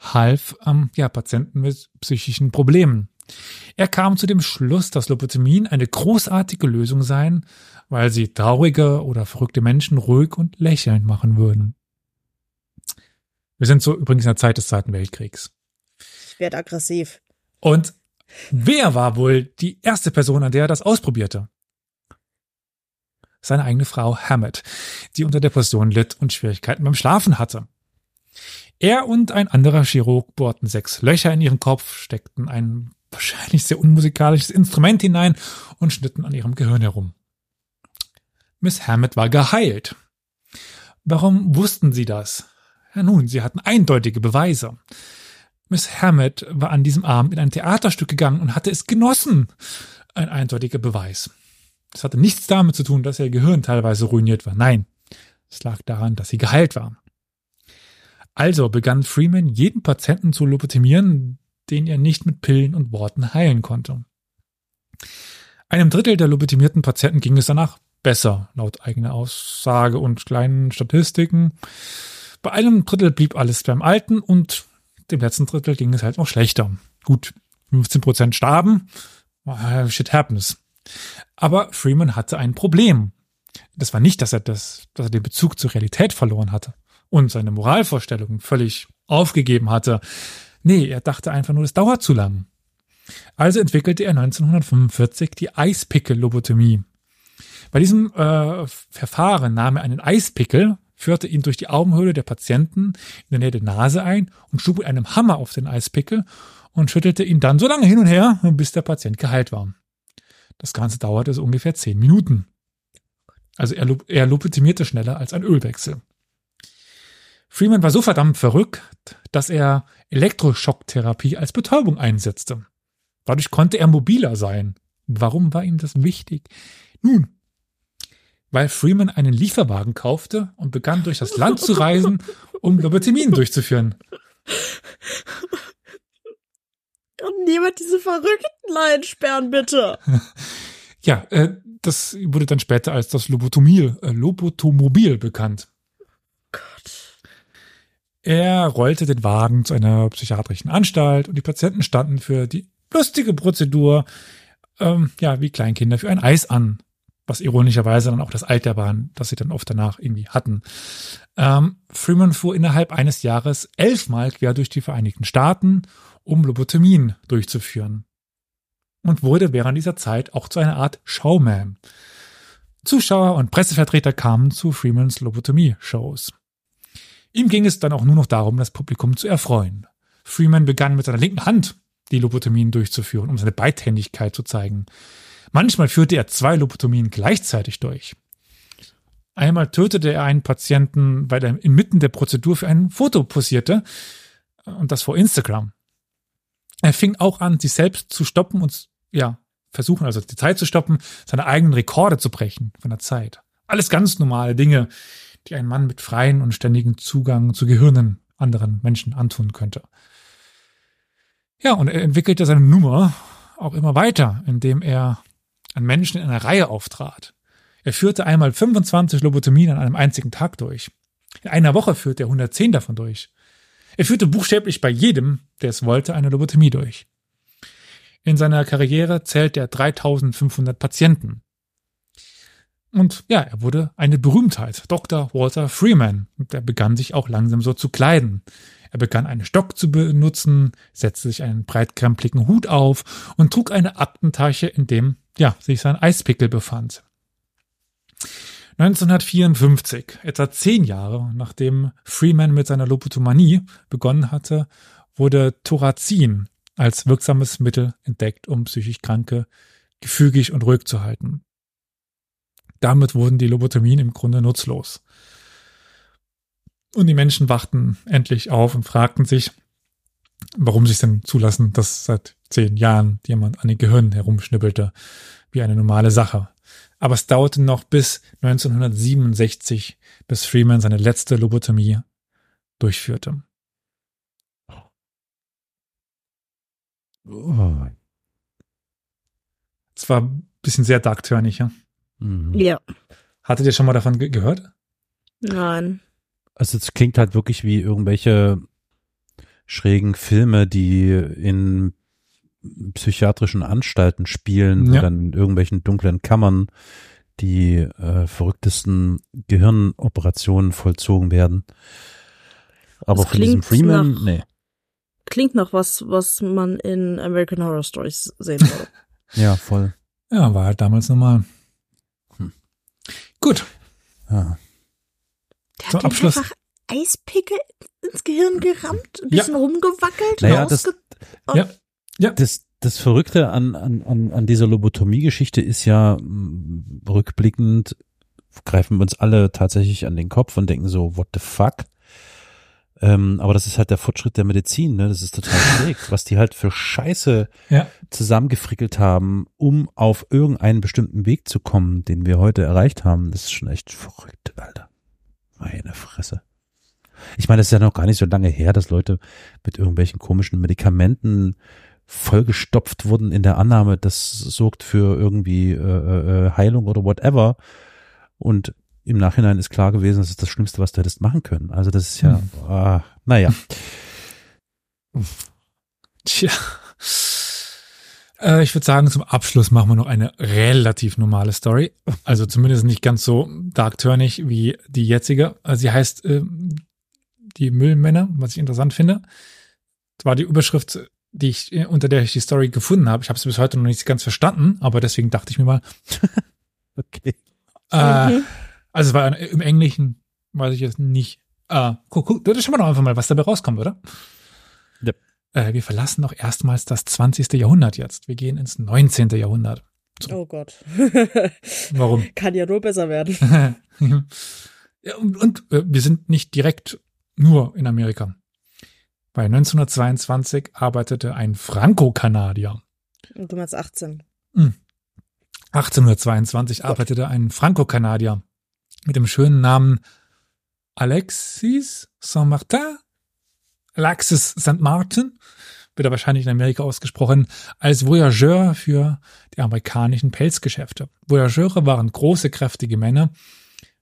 half ähm, ja, Patienten mit psychischen Problemen. Er kam zu dem Schluss, dass Lobotomien eine großartige Lösung seien, weil sie traurige oder verrückte Menschen ruhig und lächelnd machen würden. Wir sind so übrigens in der Zeit des Zweiten Weltkriegs. Ich werde aggressiv. Und wer war wohl die erste Person, an der er das ausprobierte? Seine eigene Frau Hammett, die unter Depression litt und Schwierigkeiten beim Schlafen hatte. Er und ein anderer Chirurg bohrten sechs Löcher in ihren Kopf, steckten ein wahrscheinlich sehr unmusikalisches Instrument hinein und schnitten an ihrem Gehirn herum. Miss Hammett war geheilt. Warum wussten sie das? Ja nun, sie hatten eindeutige Beweise. Miss Hammett war an diesem Abend in ein Theaterstück gegangen und hatte es genossen. Ein eindeutiger Beweis. Das hatte nichts damit zu tun, dass ihr Gehirn teilweise ruiniert war. Nein, es lag daran, dass sie geheilt war. Also begann Freeman jeden Patienten zu lobotomieren, den er nicht mit Pillen und Worten heilen konnte. Einem Drittel der lobotomierten Patienten ging es danach besser, laut eigener Aussage und kleinen Statistiken. Bei einem Drittel blieb alles beim Alten und dem letzten Drittel ging es halt noch schlechter. Gut, 15 Prozent starben. Ah, Shit happens. Aber Freeman hatte ein Problem. Das war nicht, dass er das, dass er den Bezug zur Realität verloren hatte und seine Moralvorstellungen völlig aufgegeben hatte. Nee, er dachte einfach nur, das dauert zu lang. Also entwickelte er 1945 die Eispickel-Lobotomie. Bei diesem äh, Verfahren nahm er einen Eispickel, führte ihn durch die Augenhöhle der Patienten in der Nähe der Nase ein und schlug mit einem Hammer auf den Eispickel und schüttelte ihn dann so lange hin und her, bis der Patient geheilt war. Das Ganze dauerte so ungefähr zehn Minuten. Also er, er lobotomierte schneller als ein Ölwechsel. Freeman war so verdammt verrückt, dass er Elektroschocktherapie als Betäubung einsetzte. Dadurch konnte er mobiler sein. Warum war ihm das wichtig? Nun, weil Freeman einen Lieferwagen kaufte und begann durch das Land zu reisen, um Lobotomien durchzuführen. Und niemand diese verrückten Laien sperren, bitte. Ja, äh, das wurde dann später als das Lobotomil, äh, Lobotomobil bekannt. Er rollte den Wagen zu einer psychiatrischen Anstalt und die Patienten standen für die lustige Prozedur, ähm, ja, wie Kleinkinder für ein Eis an. Was ironischerweise dann auch das Alter war, das sie dann oft danach irgendwie hatten. Ähm, Freeman fuhr innerhalb eines Jahres elfmal quer durch die Vereinigten Staaten, um Lobotomien durchzuführen. Und wurde während dieser Zeit auch zu einer Art Showman. Zuschauer und Pressevertreter kamen zu Freemans Lobotomie-Shows. Ihm ging es dann auch nur noch darum, das Publikum zu erfreuen. Freeman begann mit seiner linken Hand die Lobotomien durchzuführen, um seine Beidhändigkeit zu zeigen. Manchmal führte er zwei Lobotomien gleichzeitig durch. Einmal tötete er einen Patienten, weil er inmitten der Prozedur für ein Foto posierte und das vor Instagram. Er fing auch an, sich selbst zu stoppen und ja, versuchen, also die Zeit zu stoppen, seine eigenen Rekorde zu brechen von der Zeit. Alles ganz normale Dinge, die ein Mann mit freien und ständigen Zugang zu Gehirnen anderen Menschen antun könnte. Ja, und er entwickelte seine Nummer auch immer weiter, indem er an Menschen in einer Reihe auftrat. Er führte einmal 25 Lobotomien an einem einzigen Tag durch. In einer Woche führte er 110 davon durch. Er führte buchstäblich bei jedem, der es wollte, eine Lobotomie durch. In seiner Karriere zählt er 3500 Patienten. Und ja, er wurde eine Berühmtheit, Dr. Walter Freeman. Und er begann sich auch langsam so zu kleiden. Er begann einen Stock zu benutzen, setzte sich einen breitkrempligen Hut auf und trug eine Aktentasche, in dem ja, sich sein Eispickel befand. 1954, etwa zehn Jahre nachdem Freeman mit seiner Lobotomanie begonnen hatte, wurde Thorazin als wirksames Mittel entdeckt, um psychisch Kranke gefügig und ruhig zu halten. Damit wurden die Lobotomien im Grunde nutzlos. Und die Menschen wachten endlich auf und fragten sich, warum sie es denn zulassen, dass seit zehn Jahren jemand an den Gehirn herumschnippelte, wie eine normale Sache. Aber es dauerte noch bis 1967, bis Freeman seine letzte Lobotomie durchführte. Oh. Es war ein bisschen sehr dark-turnig, ja. Mhm. Ja. Hattet ihr schon mal davon ge gehört? Nein. Also es klingt halt wirklich wie irgendwelche schrägen Filme, die in psychiatrischen Anstalten spielen, wo Ja. dann in irgendwelchen dunklen Kammern die äh, verrücktesten Gehirnoperationen vollzogen werden. Aber Das von diesem klingt Freeman, nach- nee. Klingt nach was, was man in American Horror Stories sehen würde. Ja, voll. Ja, war halt damals normal. Gut, Ja. Der Zum hat Abschluss- einfach Eispickel ins Gehirn gerammt, ein Ja. bisschen rumgewackelt, Naja, das- rausge ja, Das, das Verrückte an, an, an, an dieser Lobotomie-Geschichte ist ja rückblickend, greifen wir uns alle tatsächlich an den Kopf und denken so, what the fuck? Ähm, aber das ist halt der Fortschritt der Medizin, ne? Das ist total schräg, was die halt für Scheiße ja. zusammengefrickelt haben, um auf irgendeinen bestimmten Weg zu kommen, den wir heute erreicht haben. Das ist schon echt verrückt, Alter. Meine Fresse. Ich meine, das ist ja noch gar nicht so lange her, dass Leute mit irgendwelchen komischen Medikamenten vollgestopft wurden in der Annahme, das sorgt für irgendwie äh, äh, Heilung oder whatever. Und im Nachhinein ist klar gewesen, das ist das Schlimmste, was du hättest machen können. Also das ist ja, ah, naja. Tja. Äh, ich würde sagen, zum Abschluss machen wir noch eine relativ normale Story. Also zumindest nicht ganz so dark-turnig wie die jetzige. Also sie heißt äh, Die Müllmänner, was ich interessant finde. Das war die Überschrift, die ich, äh, unter der ich die Story gefunden habe. Ich habe sie bis heute noch nicht ganz verstanden, aber deswegen dachte ich mir mal, Okay. äh, Mhm. Also es war im Englischen, weiß ich jetzt nicht. Äh, guck, guck, das schauen wir doch einfach mal, was dabei rauskommt, oder? Ja. Äh, wir verlassen doch erstmals das 20. Jahrhundert jetzt. Wir gehen ins 19. Jahrhundert. Oh Gott. Warum? Kann ja nur besser werden. ja, und und äh, wir sind nicht direkt nur in Amerika. Bei 1922 arbeitete ein Franco-Kanadier. Und du meinst 18. 1822 arbeitete ein Franco-Kanadier mit dem schönen Namen Alexis Saint-Martin, Alexis St. Martin, wird er wahrscheinlich in Amerika ausgesprochen, als Voyageur für die amerikanischen Pelzgeschäfte. Voyageure waren große, kräftige Männer,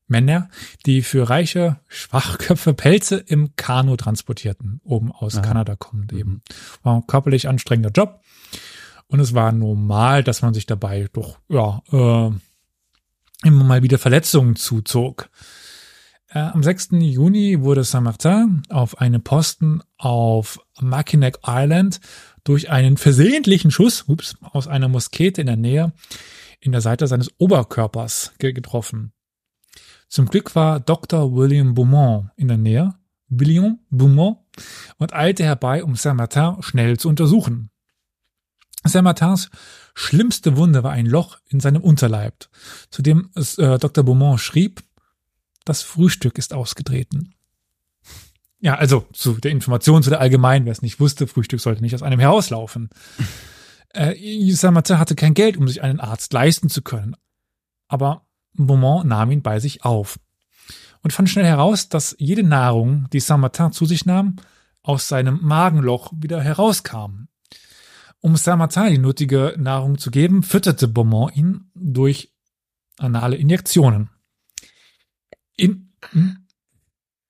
Männer, die für reiche Schwachköpfe Pelze im Kanu transportierten, oben aus Aha. Kanada kommend eben. War ein körperlich anstrengender Job. Und es war normal, dass man sich dabei doch, ja, äh, immer mal wieder Verletzungen zuzog. Äh, am 6. Juni wurde Saint-Martin auf einem Posten auf Mackinac Island durch einen versehentlichen Schuss ups, aus einer Muskete in der Nähe in der Seite seines Oberkörpers ge getroffen. Zum Glück war Dr. William Beaumont in der Nähe, William Beaumont, und eilte herbei, um Saint-Martin schnell zu untersuchen. Saint-Martins schlimmste Wunde war ein Loch in seinem Unterleib, zu dem es, äh, Dr. Beaumont schrieb, das Frühstück ist ausgetreten. Ja, also zu der Information zu der Allgemeinen, wer es nicht wusste, Frühstück sollte nicht aus einem herauslaufen. äh, Saint-Martin hatte kein Geld, um sich einen Arzt leisten zu können. Aber Beaumont nahm ihn bei sich auf und fand schnell heraus, dass jede Nahrung, die Saint-Martin zu sich nahm, aus seinem Magenloch wieder herauskam. Um die nötige Nahrung zu geben, fütterte Beaumont ihn durch anale Injektionen. In, hm?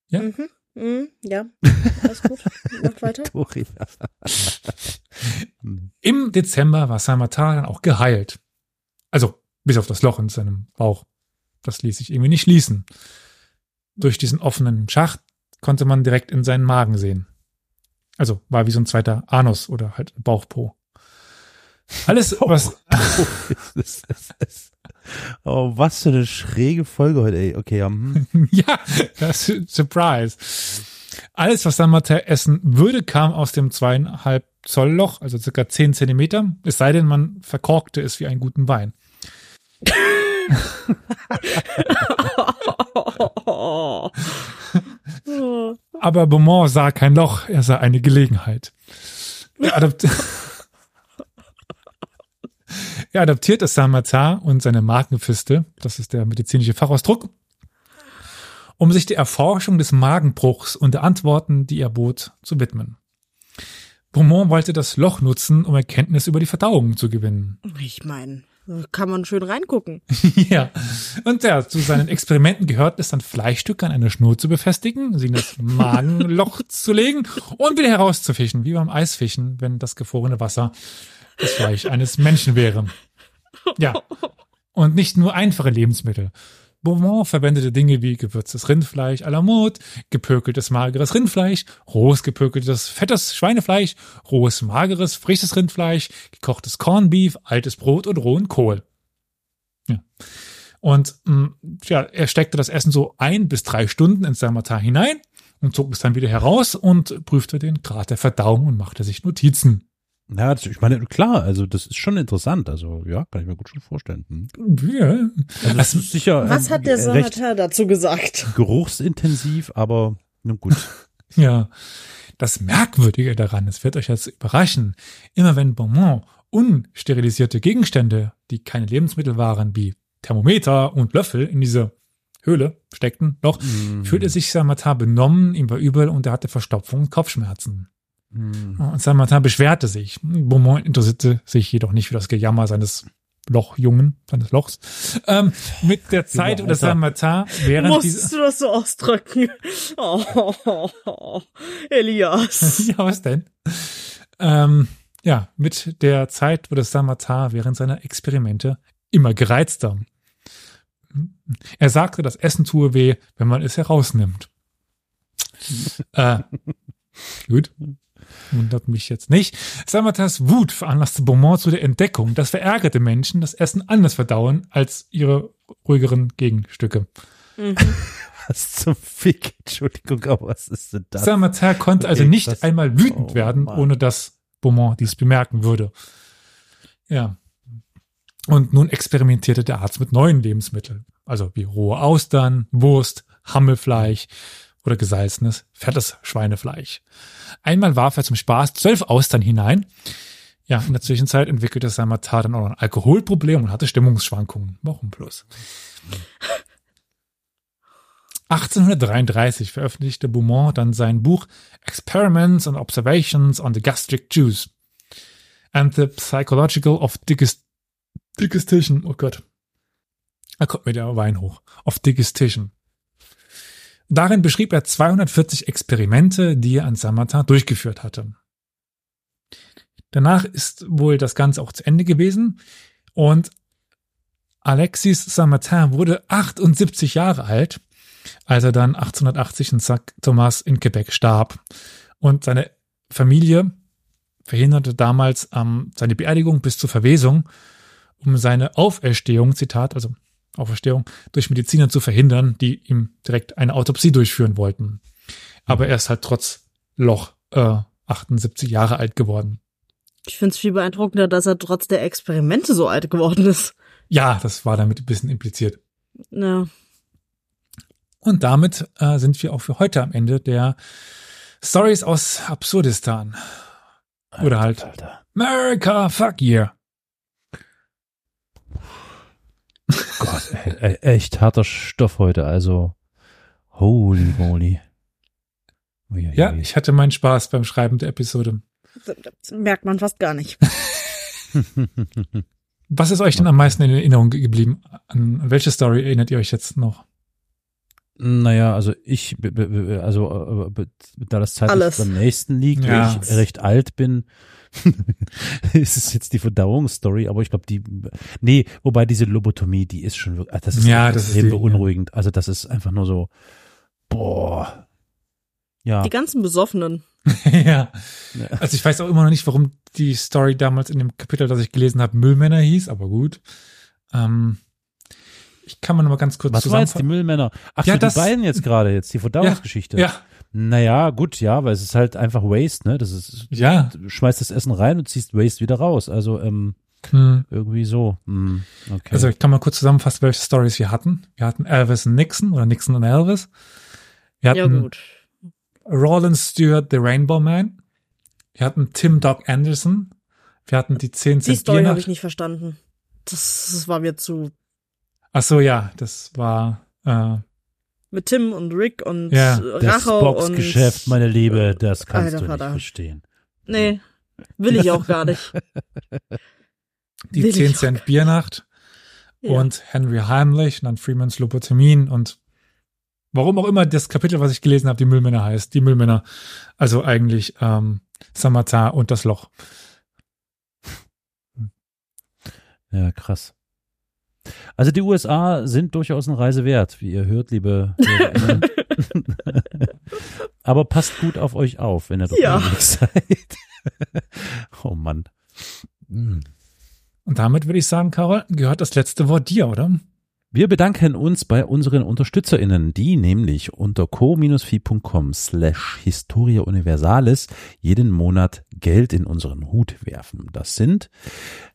Ja? Mhm. Mhm. Ja, alles gut. Macht weiter. Im Dezember war Saint-Martin dann auch geheilt. Also, bis auf das Loch in seinem Bauch. Das ließ sich irgendwie nicht schließen. Durch diesen offenen Schacht konnte man direkt in seinen Magen sehen. Also war wie so ein zweiter Anus oder halt Bauchpo. Alles, was, oh, was für eine schräge Folge heute, ey. Okay, ja. hm. ja, das Surprise. Alles, was Saint-Martin essen würde, kam aus dem zweieinhalb Zoll Loch, also circa zehn Zentimeter. Es sei denn, man verkorkte es wie einen guten Wein. Aber Beaumont sah kein Loch, er sah eine Gelegenheit. Er, er adaptierte Saint-Martin und seine Markenfiste, das ist der medizinische Fachausdruck, um sich der Erforschung des Magenbruchs und der Antworten, die er bot, zu widmen. Beaumont wollte das Loch nutzen, um Erkenntnis über die Verdauung zu gewinnen. Ich meine, kann man schön reingucken. ja. Und ja, zu seinen Experimenten gehört es dann Fleischstücke an eine Schnur zu befestigen, sie in das Magenloch zu legen und wieder herauszufischen, wie beim Eisfischen, wenn das gefrorene Wasser das Fleisch eines Menschen wäre. Ja. Und nicht nur einfache Lebensmittel. Beaumont verwendete Dinge wie gewürztes Rindfleisch à la mode, gepökeltes mageres Rindfleisch, rohes gepökeltes fettes Schweinefleisch, rohes mageres frisches Rindfleisch, gekochtes Cornbeef, altes Brot und rohen Kohl. Ja. Und mh, ja, er steckte das Essen so ein bis drei Stunden ins Salmatar hinein und zog es dann wieder heraus und prüfte den Grad der Verdauung und machte sich Notizen. Ja, das, ich meine, klar, also das ist schon interessant. Also ja, kann ich mir gut schon vorstellen. Hm. Ja. Also das ist sicher Was ähm, hat der Saint dazu gesagt? geruchsintensiv, aber nun gut. Ja, das Merkwürdige daran, es wird euch jetzt überraschen, immer wenn Beaumont unsterilisierte Gegenstände, die keine Lebensmittel waren, wie Thermometer und Löffel in diese Höhle steckten, doch Mm. fühlte sich Saint-Martin benommen, ihm war übel und er hatte Verstopfung und Kopfschmerzen. Hm. Und Saint-Martin beschwerte sich. Beaumont interessierte sich jedoch nicht für das Gejammer seines Lochjungen, seines Lochs. Ähm, mit der Zeit Alter. oder Saint-Martin während dieser... Musst du das so ausdrücken? Oh, Elias. ja, was denn? Ähm, ja, mit der Zeit wurde Saint-Martin während seiner Experimente immer gereizter. Er sagte, das Essen tue weh, wenn man es herausnimmt. äh, gut. Wundert mich jetzt nicht. Saint-Martins Wut veranlasste Beaumont zu der Entdeckung, dass verärgerte Menschen das Essen anders verdauen als ihre ruhigeren Gegenstücke. Was zum Fick? Entschuldigung, aber was ist denn das? Saint-Martin konnte also nicht das- einmal wütend oh werden, Mann. ohne dass Beaumont dies bemerken würde. Ja. Und nun experimentierte der Arzt mit neuen Lebensmitteln, also wie rohe Austern, Wurst, Hammelfleisch oder gesalzenes, fettes Schweinefleisch. Einmal warf er zum Spaß zwölf Austern hinein. Ja, in der Zwischenzeit entwickelte Saint-Martin dann auch ein Alkoholproblem und hatte Stimmungsschwankungen. Warum bloß? 1833 veröffentlichte Beaumont dann sein Buch Experiments and Observations on the Gastric Juice and the Psychological of Digest Digestion. Oh Gott. Da kommt mir der Wein hoch. Of Digestion. Darin beschrieb er 240 Experimente, die er an Saint-Martin durchgeführt hatte. Danach ist wohl das Ganze auch zu Ende gewesen und Alexis Saint-Martin wurde 78 Jahre alt, als er dann 1880 in St. Thomas in Quebec starb. Und seine Familie verhinderte damals ähm, seine Beerdigung bis zur Verwesung, um seine Auferstehung, Zitat, also Auferstehung, durch Mediziner zu verhindern, die ihm direkt eine Autopsie durchführen wollten. Aber er ist halt trotz Loch äh, 78 Jahre alt geworden. Ich find's viel beeindruckender, dass er trotz der Experimente so alt geworden ist. Ja, das war damit ein bisschen impliziert. Ja. Und damit äh, sind wir auch für heute am Ende der Stories aus Absurdistan. Oder halt Alter. America, fuck yeah. Gott, ey, echt harter Stoff heute. Also, holy moly. Uiuiui. Ja, ich hatte meinen Spaß beim Schreiben der Episode. Das merkt man fast gar nicht. Was ist euch denn am meisten in Erinnerung ge- geblieben? An welche Story erinnert ihr euch jetzt noch? Naja, also ich, also äh, b- da das zeitlich Alles. beim nächsten liegt, Ja. weil ich recht alt bin, ist es jetzt die Verdauungsstory, aber ich glaube, die, nee, wobei diese Lobotomie, die ist schon wirklich, das ist Ja, ja, das ist die- beunruhigend. Also das ist einfach nur so, boah. Ja, Die ganzen Besoffenen. ja. Ja. Also ich weiß auch immer noch nicht, warum die Story damals in dem Kapitel, das ich gelesen habe, Müllmänner hieß, aber gut. Ähm, ich kann mal noch mal ganz kurz was war jetzt die. Müllmänner? Ach Ja, so, das- die beiden jetzt gerade, jetzt die Verdauungsgeschichte. Ja, Naja, gut, ja, weil es ist halt einfach Waste, ne? Das ist, ja. du schmeißt das Essen rein und ziehst Waste wieder raus. Also, ähm, Hm. irgendwie so. Hm, okay. Also ich kann mal kurz zusammenfassen, welche Stories wir hatten. Wir hatten Elvis und Nixon oder Nixon und Elvis. Wir Ja, hatten gut. Roland Stewart, The Rainbow Man. Wir hatten Tim Doc Anderson. Wir hatten die 10 Die Story habe ich nicht verstanden. Das, das war mir zu. Ach so, ja, das war äh, Mit Tim und Rick und Ja, das Rachel und. Boxgeschäft, meine Liebe, das kannst Alter du nicht Vater. verstehen. Nee, will ich auch gar nicht. die Will ich 10 auch Cent Biernacht Ja. und Henry Heimlich und dann Freemans Lobotomien und warum auch immer das Kapitel, was ich gelesen habe, die Müllmänner heißt. Die Müllmänner. Also eigentlich ähm, Samata und das Loch. Ja, krass. Also die USA sind durchaus eine Reise wert, wie ihr hört, liebe. Aber passt gut auf euch auf, wenn ihr dort Ja. seid. oh Mann. Hm. Und damit würde ich sagen, Carol, gehört das letzte Wort dir, oder? Wir bedanken uns bei unseren UnterstützerInnen, die nämlich unter co-fi.com slash Historia Universalis jeden Monat Geld in unseren Hut werfen. Das sind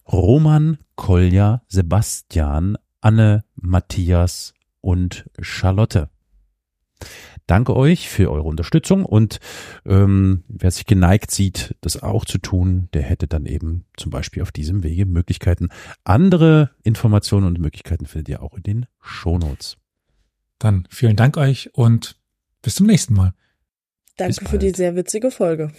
Roman, Kolja, Sebastian, Anne, Matthias und Charlotte. Danke euch für eure Unterstützung und ähm, wer sich geneigt sieht, das auch zu tun, der hätte dann eben zum Beispiel auf diesem Wege Möglichkeiten. Andere Informationen und Möglichkeiten findet ihr auch in den Shownotes. Dann vielen Dank euch und bis zum nächsten Mal. Danke für die sehr witzige Folge.